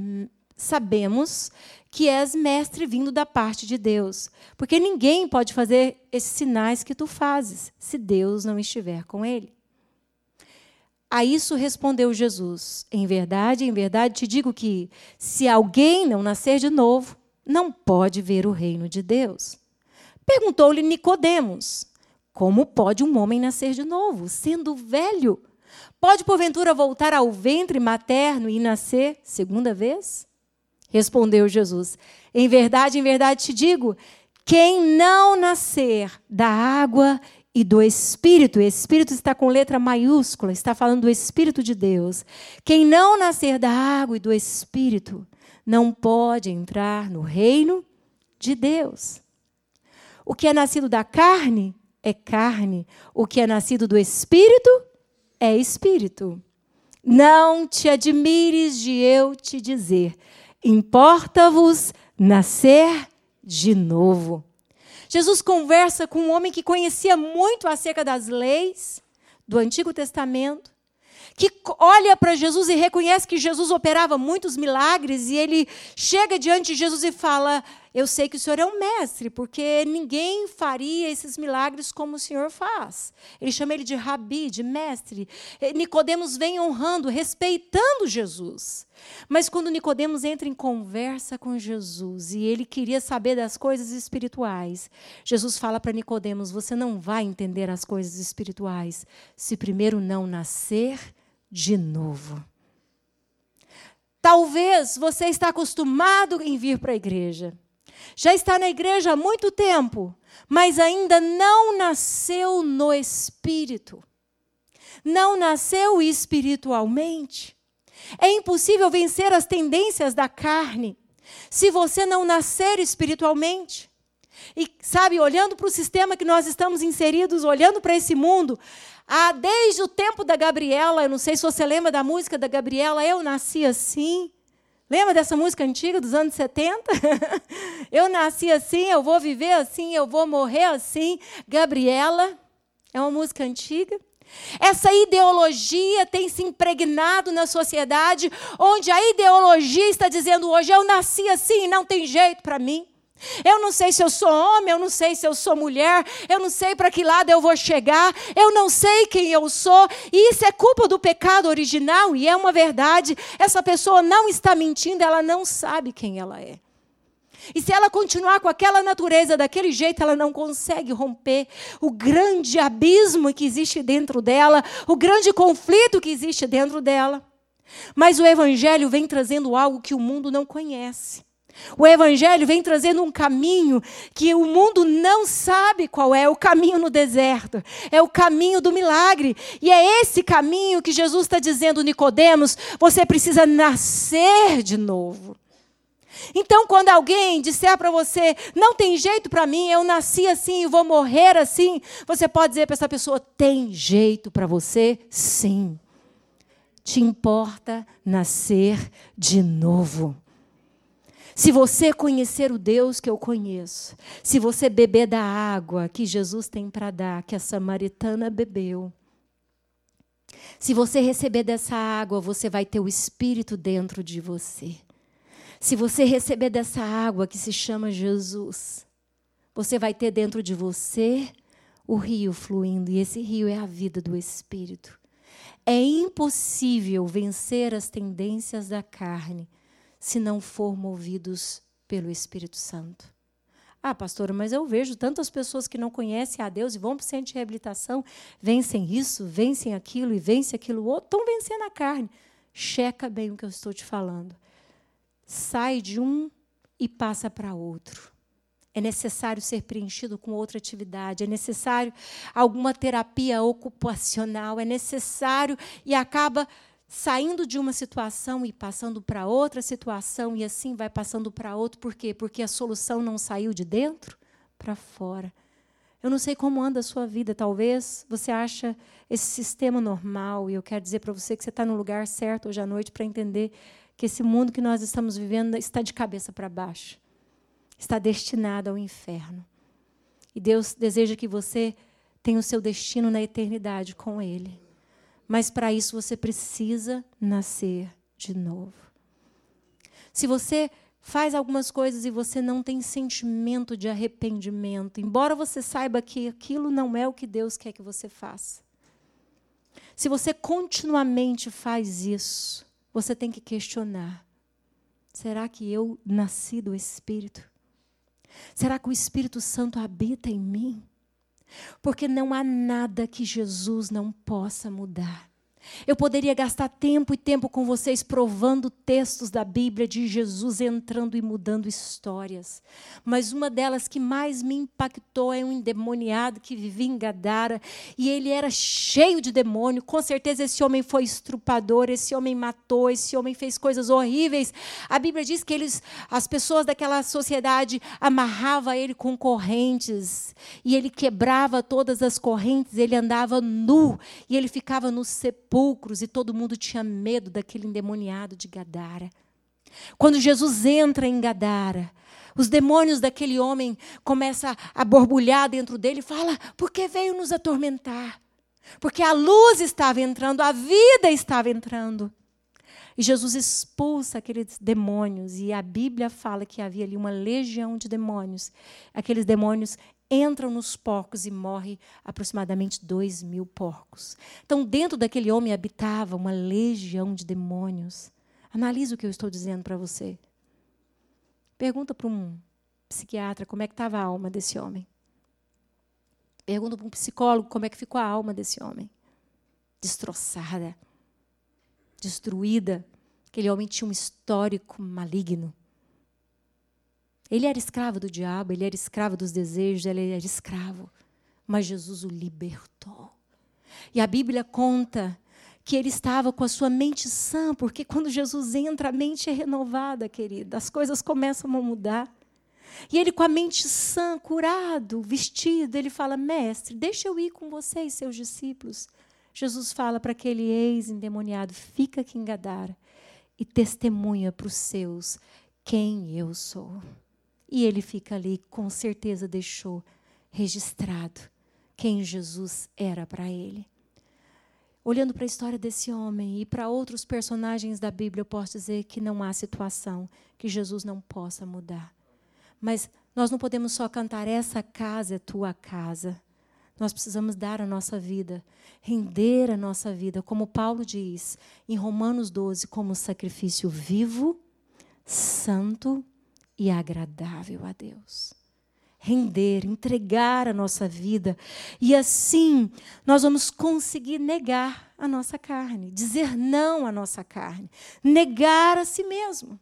sabemos que és mestre vindo da parte de Deus, porque ninguém pode fazer esses sinais que tu fazes, se Deus não estiver com ele. A isso respondeu Jesus: Em verdade, em verdade te digo que, se alguém não nascer de novo, não pode ver o reino de Deus. Perguntou-lhe Nicodemos: Como pode um homem nascer de novo, sendo velho? Pode porventura voltar ao ventre materno e nascer segunda vez? Respondeu Jesus: Em verdade, em verdade te digo: quem não nascer da água e do Espírito, o Espírito está com letra maiúscula, está falando do Espírito de Deus. Quem não nascer da água e do Espírito não pode entrar no reino de Deus. O que é nascido da carne é carne, o que é nascido do Espírito é Espírito. Não te admires de eu te dizer Importa-vos nascer de novo. Jesus conversa com um homem que conhecia muito acerca das leis do Antigo Testamento, que olha para Jesus e reconhece que Jesus operava muitos milagres, e ele chega diante de Jesus e fala: Eu sei que o Senhor é um mestre, porque ninguém faria esses milagres como o Senhor faz. Ele chama ele de rabi, de mestre. Nicodemos vem honrando, respeitando Jesus. Mas quando Nicodemos entra em conversa com Jesus e ele queria saber das coisas espirituais, Jesus fala para Nicodemos: você não vai entender as coisas espirituais se primeiro não nascer de novo. Talvez você está acostumado em vir para a igreja. Já está na igreja há muito tempo, mas ainda não nasceu no espírito. Não nasceu espiritualmente. É impossível vencer as tendências da carne se você não nascer espiritualmente. E, sabe, olhando para o sistema que nós estamos inseridos, olhando para esse mundo, ah, desde o tempo da Gabriela, eu não sei se você lembra da música da Gabriela, eu nasci assim. Lembra dessa música antiga dos anos 70? *laughs* eu nasci assim, eu vou viver assim, eu vou morrer assim. Gabriela, é uma música antiga. Essa ideologia tem se impregnado na sociedade, onde a ideologia está dizendo hoje: eu nasci assim, não tem jeito para mim. Eu não sei se eu sou homem, eu não sei se eu sou mulher, eu não sei para que lado eu vou chegar, eu não sei quem eu sou, e isso é culpa do pecado original, e é uma verdade. Essa pessoa não está mentindo, ela não sabe quem ela é. E se ela continuar com aquela natureza daquele jeito, ela não consegue romper o grande abismo que existe dentro dela, o grande conflito que existe dentro dela. Mas o Evangelho vem trazendo algo que o mundo não conhece. O Evangelho vem trazendo um caminho que o mundo não sabe qual é o caminho no deserto. É o caminho do milagre. E é esse caminho que Jesus está dizendo, Nicodemos, você precisa nascer de novo. Então, quando alguém disser para você, não tem jeito para mim, eu nasci assim e vou morrer assim, você pode dizer para essa pessoa, tem jeito para você? Sim. Te importa nascer de novo. Se você conhecer o Deus que eu conheço, se você beber da água que Jesus tem para dar, que a samaritana bebeu, se você receber dessa água, você vai ter o Espírito dentro de você. Se você receber dessa água que se chama Jesus, você vai ter dentro de você o rio fluindo, e esse rio é a vida do Espírito. É impossível vencer as tendências da carne se não for movidos pelo Espírito Santo. Ah, pastora, mas eu vejo tantas pessoas que não conhecem a Deus e vão para o centro de reabilitação, vencem isso, vencem aquilo e vencem aquilo outro, estão vencendo a carne. Checa bem o que eu estou te falando sai de um e passa para outro. É necessário ser preenchido com outra atividade, é necessário alguma terapia ocupacional, é necessário e acaba saindo de uma situação e passando para outra situação e assim vai passando para outra. Por quê? Porque a solução não saiu de dentro para fora. Eu não sei como anda a sua vida, talvez você acha esse sistema normal e eu quero dizer para você que você está no lugar certo hoje à noite para entender que esse mundo que nós estamos vivendo está de cabeça para baixo. Está destinado ao inferno. E Deus deseja que você tenha o seu destino na eternidade com Ele. Mas para isso você precisa nascer de novo. Se você faz algumas coisas e você não tem sentimento de arrependimento, embora você saiba que aquilo não é o que Deus quer que você faça. Se você continuamente faz isso, você tem que questionar: será que eu nasci do Espírito? Será que o Espírito Santo habita em mim? Porque não há nada que Jesus não possa mudar. Eu poderia gastar tempo e tempo com vocês provando textos da Bíblia de Jesus entrando e mudando histórias. Mas uma delas que mais me impactou é um endemoniado que vivia em Gadara e ele era cheio de demônio. Com certeza esse homem foi estrupador, esse homem matou, esse homem fez coisas horríveis. A Bíblia diz que eles, as pessoas daquela sociedade amarrava ele com correntes e ele quebrava todas as correntes, ele andava nu e ele ficava no sepulcro sepulcros e todo mundo tinha medo daquele endemoniado de Gadara. Quando Jesus entra em Gadara, os demônios daquele homem começam a borbulhar dentro dele e fala: "Por que veio nos atormentar?" Porque a luz estava entrando, a vida estava entrando. E Jesus expulsa aqueles demônios, e a Bíblia fala que havia ali uma legião de demônios. Aqueles demônios entram nos porcos e morre aproximadamente dois mil porcos. Então, dentro daquele homem habitava uma legião de demônios. Analise o que eu estou dizendo para você. Pergunta para um psiquiatra como é que estava a alma desse homem. Pergunta para um psicólogo como é que ficou a alma desse homem. Destroçada, destruída. Aquele homem tinha um histórico maligno. Ele era escravo do diabo, ele era escravo dos desejos, ele era escravo. Mas Jesus o libertou. E a Bíblia conta que ele estava com a sua mente sã, porque quando Jesus entra, a mente é renovada, querida, as coisas começam a mudar. E ele, com a mente sã, curado, vestido, ele fala: Mestre, deixa eu ir com você e seus discípulos. Jesus fala para aquele ex-endemoniado: Fica aqui em Gadara e testemunha para os seus quem eu sou. E ele fica ali, com certeza deixou registrado quem Jesus era para ele. Olhando para a história desse homem e para outros personagens da Bíblia, eu posso dizer que não há situação que Jesus não possa mudar. Mas nós não podemos só cantar: essa casa é tua casa. Nós precisamos dar a nossa vida, render a nossa vida, como Paulo diz em Romanos 12, como sacrifício vivo, santo e agradável a Deus. Render, entregar a nossa vida. E assim nós vamos conseguir negar a nossa carne, dizer não à nossa carne, negar a si mesmo.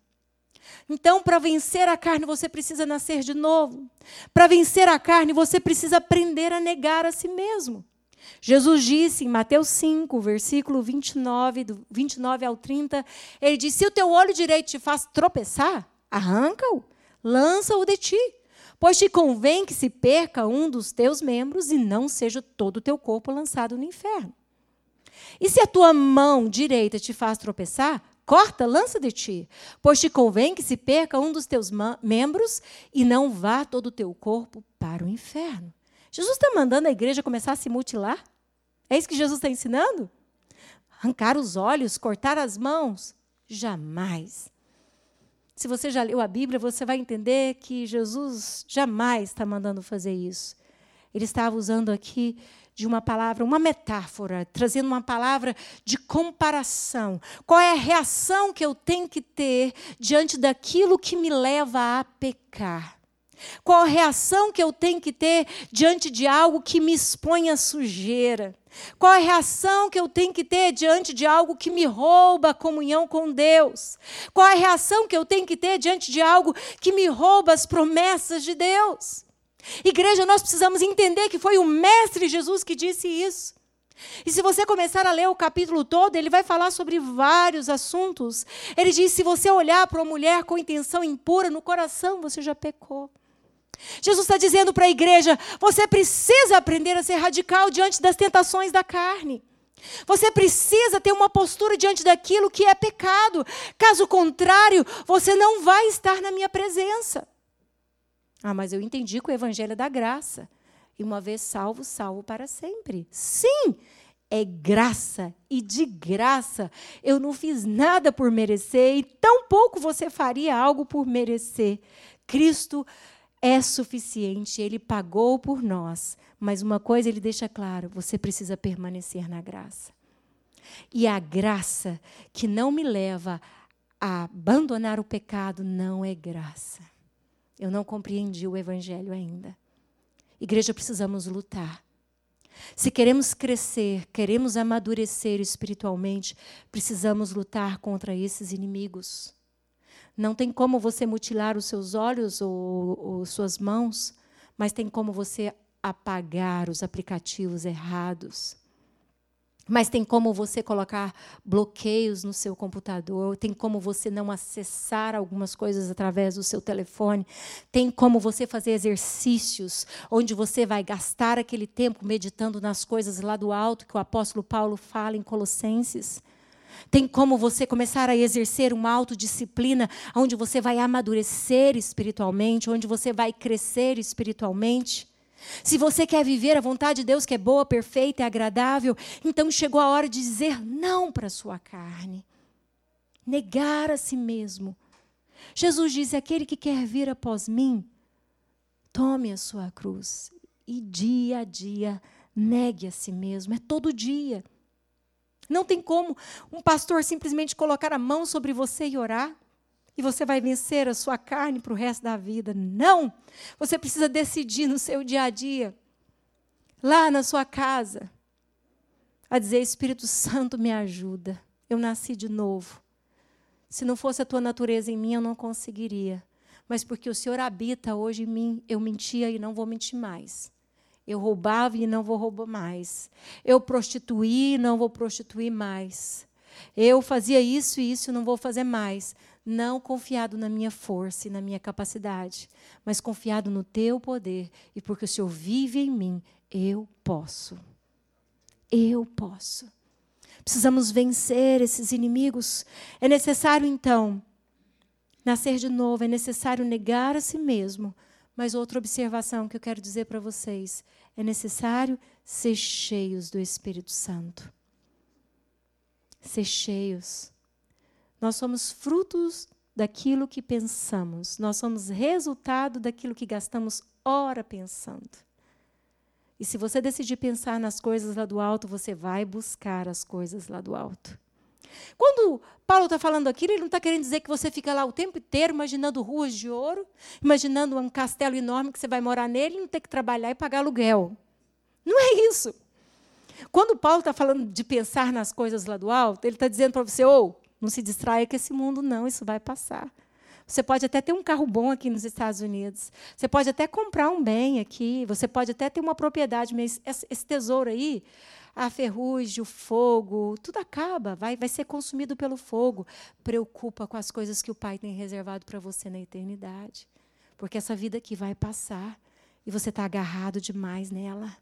Então, para vencer a carne, você precisa nascer de novo. Para vencer a carne, você precisa aprender a negar a si mesmo. Jesus disse em Mateus 5, versículo 29, do 29 ao 30, ele disse: Se o teu olho direito te faz tropeçar, arranca-o, lança-o de ti. Pois te convém que se perca um dos teus membros e não seja todo o teu corpo lançado no inferno. E se a tua mão direita te faz tropeçar, corta, lança de ti. Pois te convém que se perca um dos teus membros e não vá todo o teu corpo para o inferno. Jesus está mandando a igreja começar a se mutilar? É isso que Jesus está ensinando? Arrancar os olhos, cortar as mãos? Jamais. Se você já leu a Bíblia, você vai entender que Jesus jamais está mandando fazer isso. Ele estava usando aqui de uma palavra, uma metáfora, trazendo uma palavra de comparação. Qual é a reação que eu tenho que ter diante daquilo que me leva a pecar? Qual a reação que eu tenho que ter diante de algo que me expõe à sujeira? Qual a reação que eu tenho que ter diante de algo que me rouba a comunhão com Deus? Qual a reação que eu tenho que ter diante de algo que me rouba as promessas de Deus? Igreja, nós precisamos entender que foi o Mestre Jesus que disse isso. E se você começar a ler o capítulo todo, ele vai falar sobre vários assuntos. Ele diz: se você olhar para uma mulher com intenção impura no coração, você já pecou. Jesus está dizendo para a igreja: você precisa aprender a ser radical diante das tentações da carne. Você precisa ter uma postura diante daquilo que é pecado. Caso contrário, você não vai estar na minha presença. Ah, mas eu entendi que o evangelho é da graça. E uma vez salvo, salvo para sempre. Sim, é graça. E de graça, eu não fiz nada por merecer, e tampouco você faria algo por merecer. Cristo é suficiente, ele pagou por nós. Mas uma coisa ele deixa claro: você precisa permanecer na graça. E a graça que não me leva a abandonar o pecado não é graça. Eu não compreendi o evangelho ainda. Igreja, precisamos lutar. Se queremos crescer, queremos amadurecer espiritualmente, precisamos lutar contra esses inimigos. Não tem como você mutilar os seus olhos ou, ou suas mãos, mas tem como você apagar os aplicativos errados. Mas tem como você colocar bloqueios no seu computador, tem como você não acessar algumas coisas através do seu telefone, tem como você fazer exercícios onde você vai gastar aquele tempo meditando nas coisas lá do alto que o apóstolo Paulo fala em Colossenses. Tem como você começar a exercer uma autodisciplina onde você vai amadurecer espiritualmente, onde você vai crescer espiritualmente. Se você quer viver a vontade de Deus, que é boa, perfeita e agradável, então chegou a hora de dizer não para a sua carne. Negar a si mesmo. Jesus diz: aquele que quer vir após mim, tome a sua cruz e dia a dia negue a si mesmo. É todo dia. Não tem como um pastor simplesmente colocar a mão sobre você e orar e você vai vencer a sua carne para o resto da vida. Não! Você precisa decidir no seu dia a dia, lá na sua casa, a dizer: Espírito Santo, me ajuda. Eu nasci de novo. Se não fosse a tua natureza em mim, eu não conseguiria. Mas porque o Senhor habita hoje em mim, eu mentia e não vou mentir mais. Eu roubava e não vou roubar mais. Eu prostituí e não vou prostituir mais. Eu fazia isso e isso não vou fazer mais. Não confiado na minha força e na minha capacidade, mas confiado no teu poder. E porque o Senhor vive em mim, eu posso. Eu posso. Precisamos vencer esses inimigos. É necessário, então, nascer de novo, é necessário negar a si mesmo. Mas outra observação que eu quero dizer para vocês: é necessário ser cheios do Espírito Santo. Ser cheios. Nós somos frutos daquilo que pensamos, nós somos resultado daquilo que gastamos hora pensando. E se você decidir pensar nas coisas lá do alto, você vai buscar as coisas lá do alto. Quando Paulo está falando aquilo, ele não está querendo dizer que você fica lá o tempo inteiro imaginando ruas de ouro, imaginando um castelo enorme que você vai morar nele e não ter que trabalhar e pagar aluguel. Não é isso. Quando Paulo está falando de pensar nas coisas lá do alto, ele está dizendo para você, ou oh, não se distraia com esse mundo, não, isso vai passar. Você pode até ter um carro bom aqui nos Estados Unidos. Você pode até comprar um bem aqui. Você pode até ter uma propriedade, mas esse tesouro aí, a ferrugem, o fogo, tudo acaba, vai, vai ser consumido pelo fogo. Preocupa com as coisas que o Pai tem reservado para você na eternidade. Porque essa vida aqui vai passar e você está agarrado demais nela.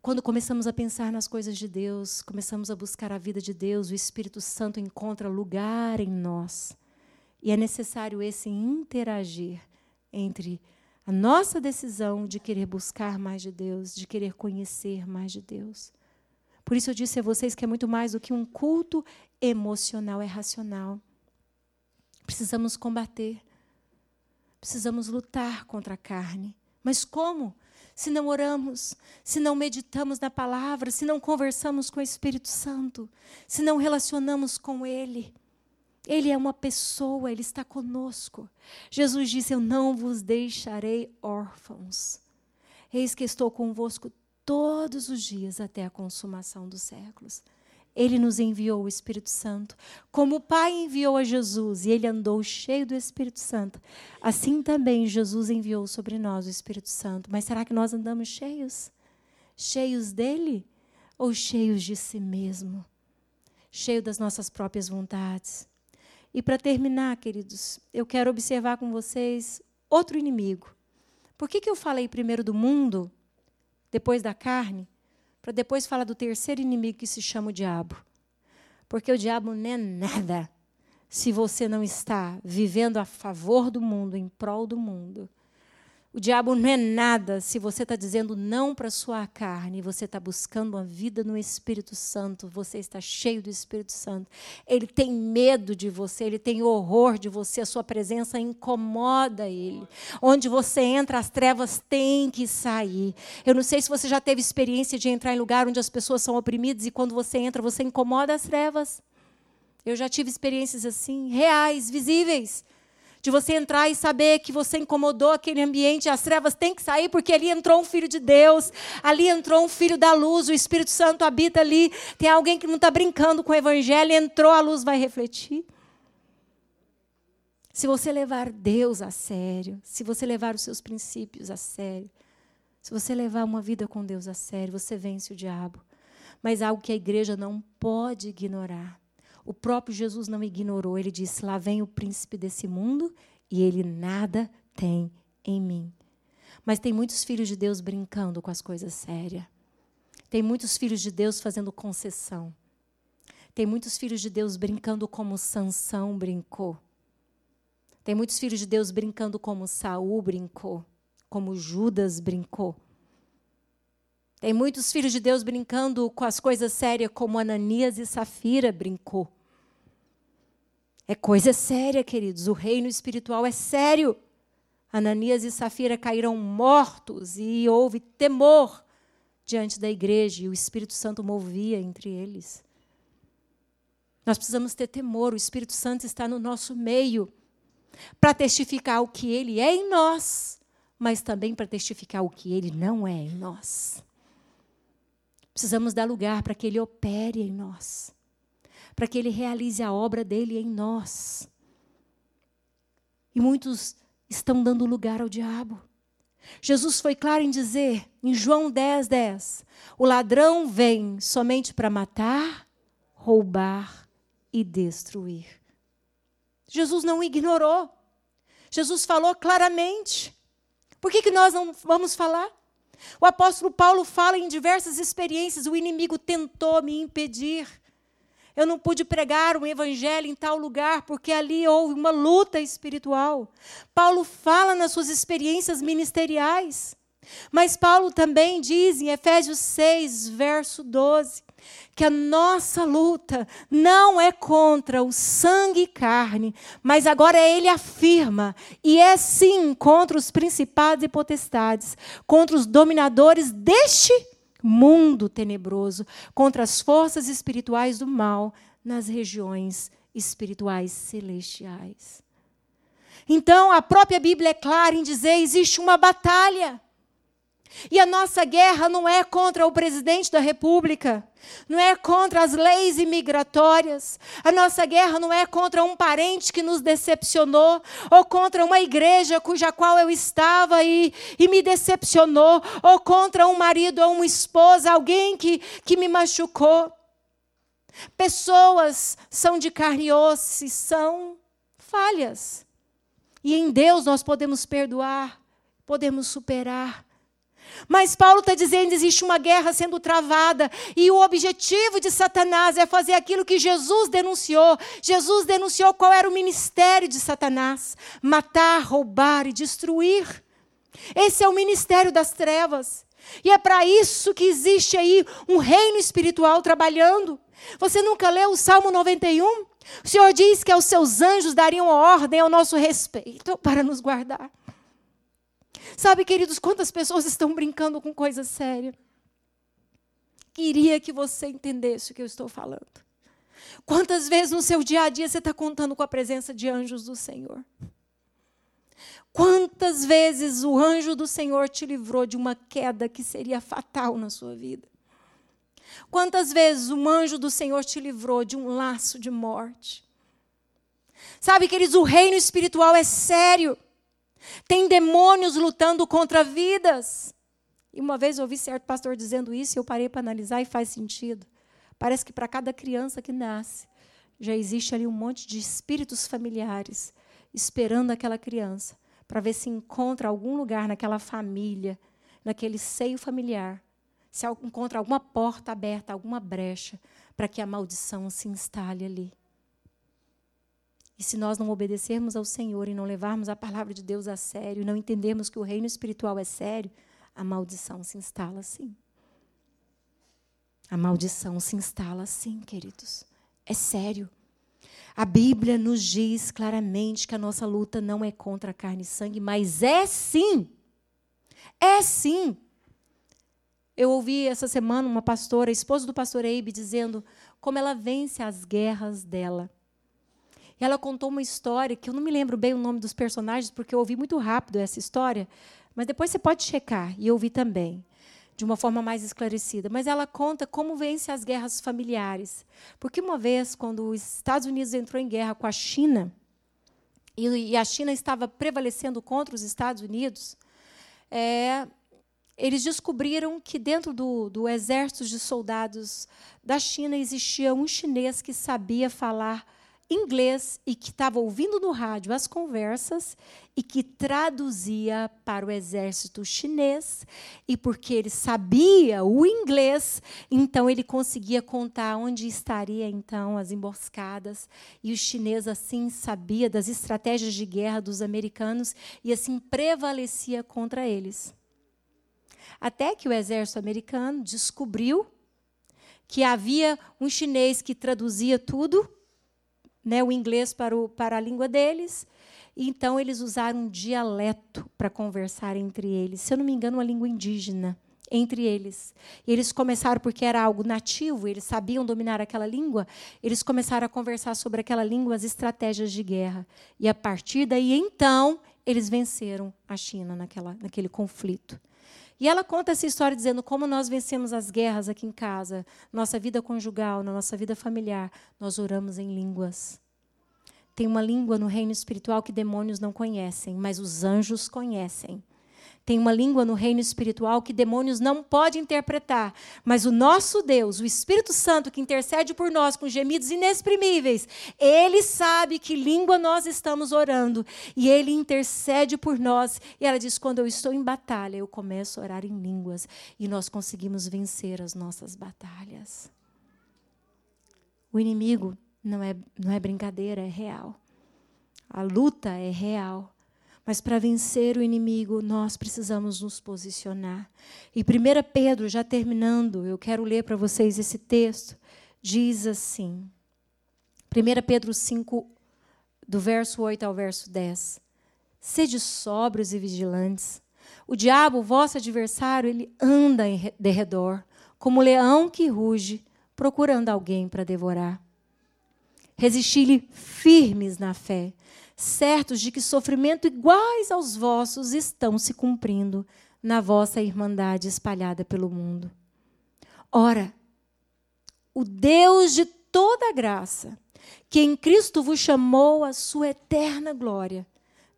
Quando começamos a pensar nas coisas de Deus, começamos a buscar a vida de Deus, o Espírito Santo encontra lugar em nós. E é necessário esse interagir entre a nossa decisão de querer buscar mais de Deus, de querer conhecer mais de Deus. Por isso eu disse a vocês que é muito mais do que um culto emocional, é racional. Precisamos combater. Precisamos lutar contra a carne. Mas como? Se não oramos, se não meditamos na palavra, se não conversamos com o Espírito Santo, se não relacionamos com Ele. Ele é uma pessoa, ele está conosco. Jesus disse: Eu não vos deixarei órfãos. Eis que estou convosco todos os dias até a consumação dos séculos. Ele nos enviou o Espírito Santo. Como o Pai enviou a Jesus e ele andou cheio do Espírito Santo, assim também Jesus enviou sobre nós o Espírito Santo. Mas será que nós andamos cheios? Cheios dele ou cheios de si mesmo? Cheio das nossas próprias vontades? E para terminar, queridos, eu quero observar com vocês outro inimigo. Por que, que eu falei primeiro do mundo, depois da carne, para depois falar do terceiro inimigo que se chama o diabo? Porque o diabo não é nada se você não está vivendo a favor do mundo, em prol do mundo. O diabo não é nada se você está dizendo não para a sua carne, você está buscando uma vida no Espírito Santo, você está cheio do Espírito Santo. Ele tem medo de você, ele tem horror de você, a sua presença incomoda ele. Onde você entra, as trevas têm que sair. Eu não sei se você já teve experiência de entrar em lugar onde as pessoas são oprimidas e quando você entra, você incomoda as trevas. Eu já tive experiências assim, reais, visíveis de você entrar e saber que você incomodou aquele ambiente, as trevas têm que sair, porque ali entrou um filho de Deus, ali entrou um filho da luz, o Espírito Santo habita ali. Tem alguém que não está brincando com o Evangelho, entrou, a luz vai refletir. Se você levar Deus a sério, se você levar os seus princípios a sério, se você levar uma vida com Deus a sério, você vence o diabo. Mas algo que a igreja não pode ignorar o próprio Jesus não ignorou. Ele disse: Lá vem o príncipe desse mundo e ele nada tem em mim. Mas tem muitos filhos de Deus brincando com as coisas sérias. Tem muitos filhos de Deus fazendo concessão. Tem muitos filhos de Deus brincando como Sansão brincou. Tem muitos filhos de Deus brincando como Saul brincou, como Judas brincou. Tem muitos filhos de Deus brincando com as coisas sérias, como Ananias e Safira brincou. É coisa séria, queridos. O reino espiritual é sério. Ananias e Safira caíram mortos e houve temor diante da igreja e o Espírito Santo movia entre eles. Nós precisamos ter temor, o Espírito Santo está no nosso meio para testificar o que ele é em nós, mas também para testificar o que ele não é em nós. Precisamos dar lugar para que Ele opere em nós, para que Ele realize a obra dele em nós. E muitos estão dando lugar ao diabo. Jesus foi claro em dizer, em João 10, 10, o ladrão vem somente para matar, roubar e destruir. Jesus não ignorou. Jesus falou claramente. Por que, que nós não vamos falar? O apóstolo Paulo fala em diversas experiências: o inimigo tentou me impedir. Eu não pude pregar o evangelho em tal lugar porque ali houve uma luta espiritual. Paulo fala nas suas experiências ministeriais. Mas Paulo também diz em Efésios 6, verso 12, que a nossa luta não é contra o sangue e carne, mas agora ele afirma, e é sim contra os principados e potestades, contra os dominadores deste mundo tenebroso, contra as forças espirituais do mal nas regiões espirituais celestiais. Então, a própria Bíblia é clara em dizer: existe uma batalha. E a nossa guerra não é contra o presidente da República, não é contra as leis imigratórias, a nossa guerra não é contra um parente que nos decepcionou, ou contra uma igreja cuja qual eu estava e, e me decepcionou, ou contra um marido ou uma esposa, alguém que, que me machucou. Pessoas são de carne e osso, são falhas. E em Deus nós podemos perdoar, podemos superar. Mas Paulo está dizendo: existe uma guerra sendo travada, e o objetivo de Satanás é fazer aquilo que Jesus denunciou. Jesus denunciou qual era o ministério de Satanás: matar, roubar e destruir. Esse é o ministério das trevas. E é para isso que existe aí um reino espiritual trabalhando. Você nunca leu o Salmo 91? O Senhor diz que aos seus anjos dariam ordem ao nosso respeito para nos guardar. Sabe, queridos, quantas pessoas estão brincando com coisa séria? Queria que você entendesse o que eu estou falando. Quantas vezes no seu dia a dia você está contando com a presença de anjos do Senhor? Quantas vezes o anjo do Senhor te livrou de uma queda que seria fatal na sua vida? Quantas vezes um anjo do Senhor te livrou de um laço de morte? Sabe, queridos, o reino espiritual é sério. Tem demônios lutando contra vidas. E uma vez ouvi certo pastor dizendo isso e eu parei para analisar e faz sentido. Parece que para cada criança que nasce, já existe ali um monte de espíritos familiares esperando aquela criança para ver se encontra algum lugar naquela família, naquele seio familiar, se encontra alguma porta aberta, alguma brecha para que a maldição se instale ali. E se nós não obedecermos ao Senhor e não levarmos a palavra de Deus a sério, não entendermos que o reino espiritual é sério, a maldição se instala assim. A maldição se instala assim, queridos. É sério. A Bíblia nos diz claramente que a nossa luta não é contra carne e sangue, mas é sim. É sim. Eu ouvi essa semana uma pastora, esposa do pastor Eibe, dizendo como ela vence as guerras dela. Ela contou uma história que eu não me lembro bem o nome dos personagens, porque eu ouvi muito rápido essa história, mas depois você pode checar, e eu ouvi também, de uma forma mais esclarecida. Mas ela conta como vence as guerras familiares. Porque uma vez, quando os Estados Unidos entrou em guerra com a China, e, a China estava prevalecendo contra os Estados Unidos, é, eles descobriram que dentro do, do exército de soldados da China existia um chinês que sabia falar inglês e que estava ouvindo no rádio as conversas e que traduzia para o exército chinês. E porque ele sabia o inglês, então ele conseguia contar onde estaria então as emboscadas. E o chinês assim sabia das estratégias de guerra dos americanos e assim prevalecia contra eles. Até que o exército americano descobriu que havia um chinês que traduzia tudo né, o inglês para, o, para a língua deles. Então eles usaram um dialeto para conversar entre eles. Se eu não me engano, uma língua indígena entre eles. E eles começaram, porque era algo nativo, eles sabiam dominar aquela língua, eles começaram a conversar sobre aquela língua, as estratégias de guerra. E a partir daí, então, eles venceram a China naquela, naquele conflito. E ela conta essa história dizendo como nós vencemos as guerras aqui em casa, nossa vida conjugal, na nossa vida familiar. Nós oramos em línguas. Tem uma língua no reino espiritual que demônios não conhecem, mas os anjos conhecem. Tem uma língua no reino espiritual que demônios não podem interpretar, mas o nosso Deus, o Espírito Santo que intercede por nós com gemidos inexprimíveis, ele sabe que língua nós estamos orando e ele intercede por nós. E ela diz: quando eu estou em batalha, eu começo a orar em línguas e nós conseguimos vencer as nossas batalhas. O inimigo não é, não é brincadeira, é real. A luta é real. Mas para vencer o inimigo, nós precisamos nos posicionar. E 1 Pedro, já terminando, eu quero ler para vocês esse texto, diz assim: 1 Pedro 5, do verso 8 ao verso 10. Sede sóbrios e vigilantes. O diabo, vosso adversário, ele anda em derredor, como leão que ruge, procurando alguém para devorar. Resisti-lhe firmes na fé certos de que sofrimento iguais aos vossos estão se cumprindo na vossa irmandade espalhada pelo mundo. Ora, o Deus de toda graça, que em Cristo vos chamou à sua eterna glória,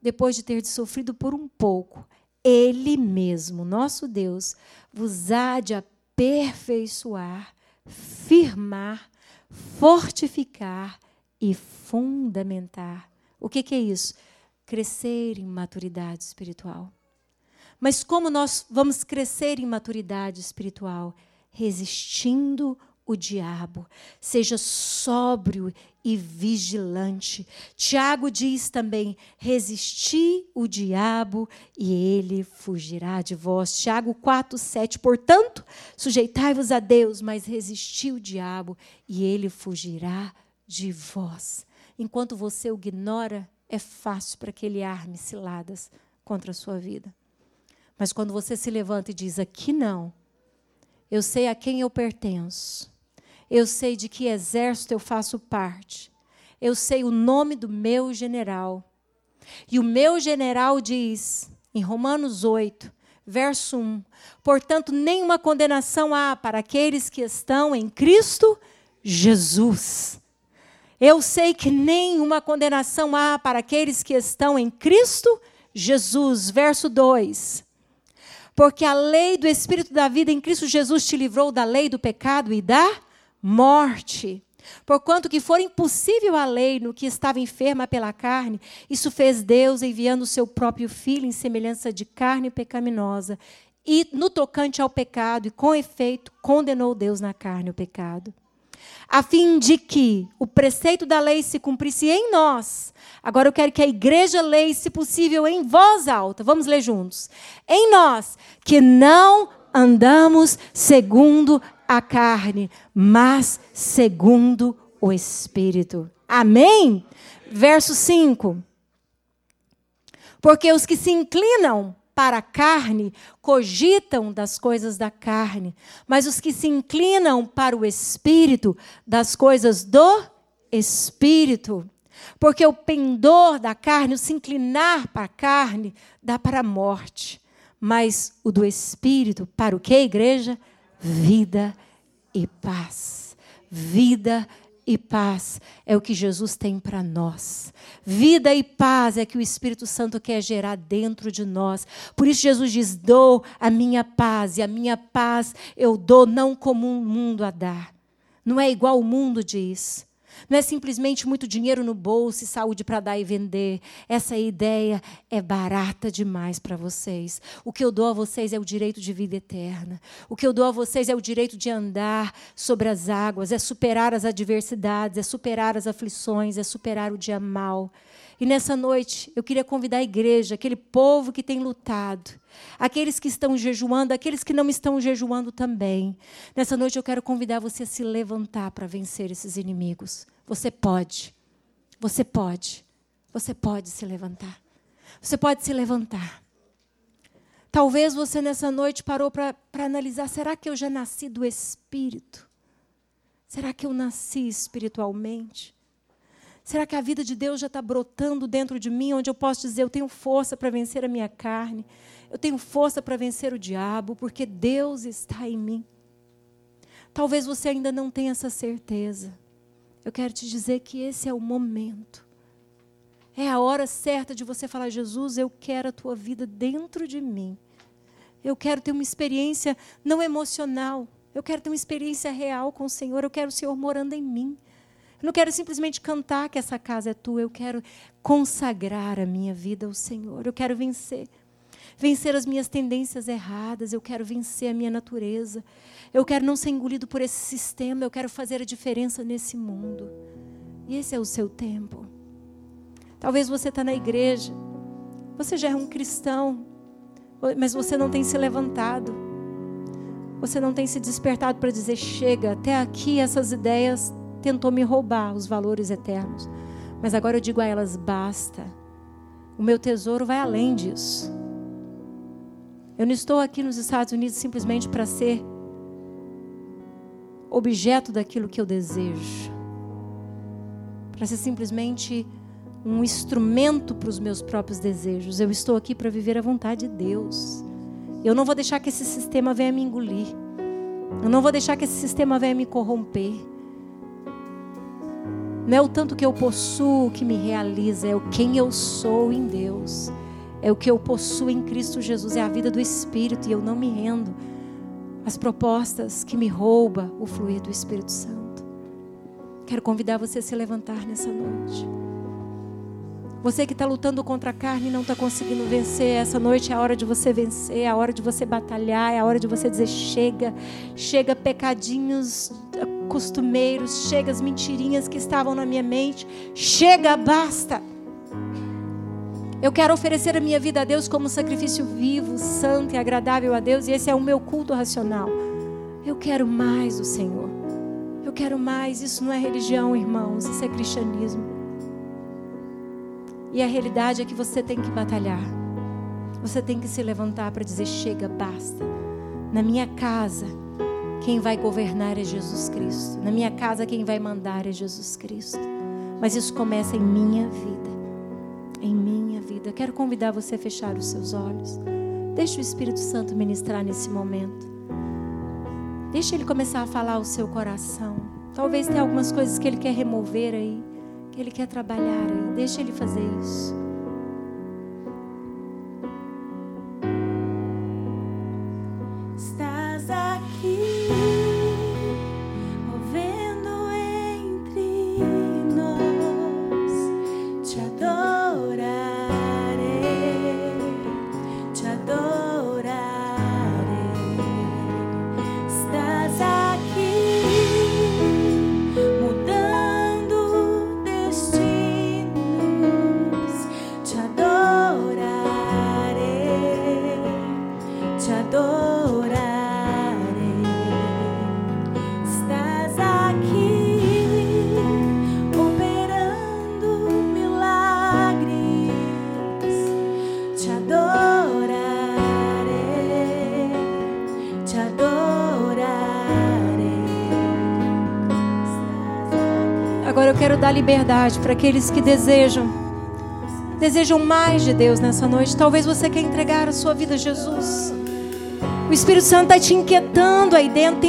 depois de ter sofrido por um pouco, Ele mesmo, nosso Deus, vos há de aperfeiçoar, firmar, fortificar e fundamentar o que, que é isso? Crescer em maturidade espiritual. Mas como nós vamos crescer em maturidade espiritual? Resistindo o diabo. Seja sóbrio e vigilante. Tiago diz também: resisti o diabo e ele fugirá de vós. Tiago 4, 7. Portanto, sujeitai-vos a Deus, mas resisti o diabo e ele fugirá de vós. Enquanto você o ignora, é fácil para que ele arme ciladas contra a sua vida. Mas quando você se levanta e diz: aqui não, eu sei a quem eu pertenço, eu sei de que exército eu faço parte, eu sei o nome do meu general. E o meu general diz, em Romanos 8, verso 1: Portanto, nenhuma condenação há para aqueles que estão em Cristo Jesus. Eu sei que nenhuma condenação há para aqueles que estão em Cristo Jesus. Verso 2. Porque a lei do Espírito da vida em Cristo Jesus te livrou da lei do pecado e da morte. Porquanto que for impossível a lei no que estava enferma pela carne, isso fez Deus enviando o seu próprio filho em semelhança de carne pecaminosa. E no tocante ao pecado, e com efeito, condenou Deus na carne o pecado a fim de que o preceito da lei se cumprisse em nós. Agora eu quero que a igreja leia, se possível, em voz alta. Vamos ler juntos. Em nós, que não andamos segundo a carne, mas segundo o Espírito. Amém? Verso 5. Porque os que se inclinam para a carne cogitam das coisas da carne, mas os que se inclinam para o espírito, das coisas do espírito. Porque o pendor da carne, o se inclinar para a carne, dá para a morte, mas o do espírito, para o que, igreja? Vida e paz. Vida e e paz é o que Jesus tem para nós. Vida e paz é que o Espírito Santo quer gerar dentro de nós. Por isso Jesus diz: "Dou a minha paz, e a minha paz eu dou não como o um mundo a dar". Não é igual o mundo diz. Não é simplesmente muito dinheiro no bolso e saúde para dar e vender. Essa ideia é barata demais para vocês. O que eu dou a vocês é o direito de vida eterna. O que eu dou a vocês é o direito de andar sobre as águas, é superar as adversidades, é superar as aflições, é superar o dia mal. E nessa noite, eu queria convidar a igreja, aquele povo que tem lutado, aqueles que estão jejuando, aqueles que não estão jejuando também. Nessa noite, eu quero convidar você a se levantar para vencer esses inimigos. Você pode. Você pode. Você pode se levantar. Você pode se levantar. Talvez você nessa noite parou para analisar: será que eu já nasci do Espírito? Será que eu nasci espiritualmente? Será que a vida de Deus já está brotando dentro de mim, onde eu posso dizer, eu tenho força para vencer a minha carne, eu tenho força para vencer o diabo, porque Deus está em mim? Talvez você ainda não tenha essa certeza. Eu quero te dizer que esse é o momento. É a hora certa de você falar: Jesus, eu quero a tua vida dentro de mim. Eu quero ter uma experiência não emocional. Eu quero ter uma experiência real com o Senhor. Eu quero o Senhor morando em mim. Eu não quero simplesmente cantar que essa casa é tua. Eu quero consagrar a minha vida ao Senhor. Eu quero vencer. Vencer as minhas tendências erradas. Eu quero vencer a minha natureza. Eu quero não ser engolido por esse sistema. Eu quero fazer a diferença nesse mundo. E esse é o seu tempo. Talvez você está na igreja. Você já é um cristão mas você não tem se levantado. Você não tem se despertado para dizer: chega, até aqui essas ideias tentou me roubar os valores eternos. Mas agora eu digo a elas: basta. O meu tesouro vai além disso. Eu não estou aqui nos Estados Unidos simplesmente para ser objeto daquilo que eu desejo, para ser simplesmente um instrumento para os meus próprios desejos. Eu estou aqui para viver a vontade de Deus. Eu não vou deixar que esse sistema venha me engolir. Eu não vou deixar que esse sistema venha me corromper. Não é o tanto que eu possuo que me realiza, é o quem eu sou em Deus. É o que eu possuo em Cristo Jesus, é a vida do Espírito e eu não me rendo às propostas que me rouba o fluir do Espírito Santo. Quero convidar você a se levantar nessa noite. Você que está lutando contra a carne e não está conseguindo vencer, essa noite é a hora de você vencer, é a hora de você batalhar, é a hora de você dizer: chega, chega pecadinhos costumeiros, chega as mentirinhas que estavam na minha mente, chega, basta. Eu quero oferecer a minha vida a Deus como um sacrifício vivo, santo e agradável a Deus, e esse é o meu culto racional. Eu quero mais do Senhor. Eu quero mais. Isso não é religião, irmãos, isso é cristianismo. E a realidade é que você tem que batalhar. Você tem que se levantar para dizer: chega, basta. Na minha casa, quem vai governar é Jesus Cristo. Na minha casa, quem vai mandar é Jesus Cristo. Mas isso começa em minha vida. Em minha vida. Quero convidar você a fechar os seus olhos. Deixe o Espírito Santo ministrar nesse momento. Deixe ele começar a falar ao seu coração. Talvez tenha algumas coisas que ele quer remover aí que Ele quer trabalhar aí. Deixa Ele fazer isso. Liberdade para aqueles que desejam, desejam mais de Deus nessa noite. Talvez você quer entregar a sua vida a Jesus. O Espírito Santo está te inquietando aí dentro.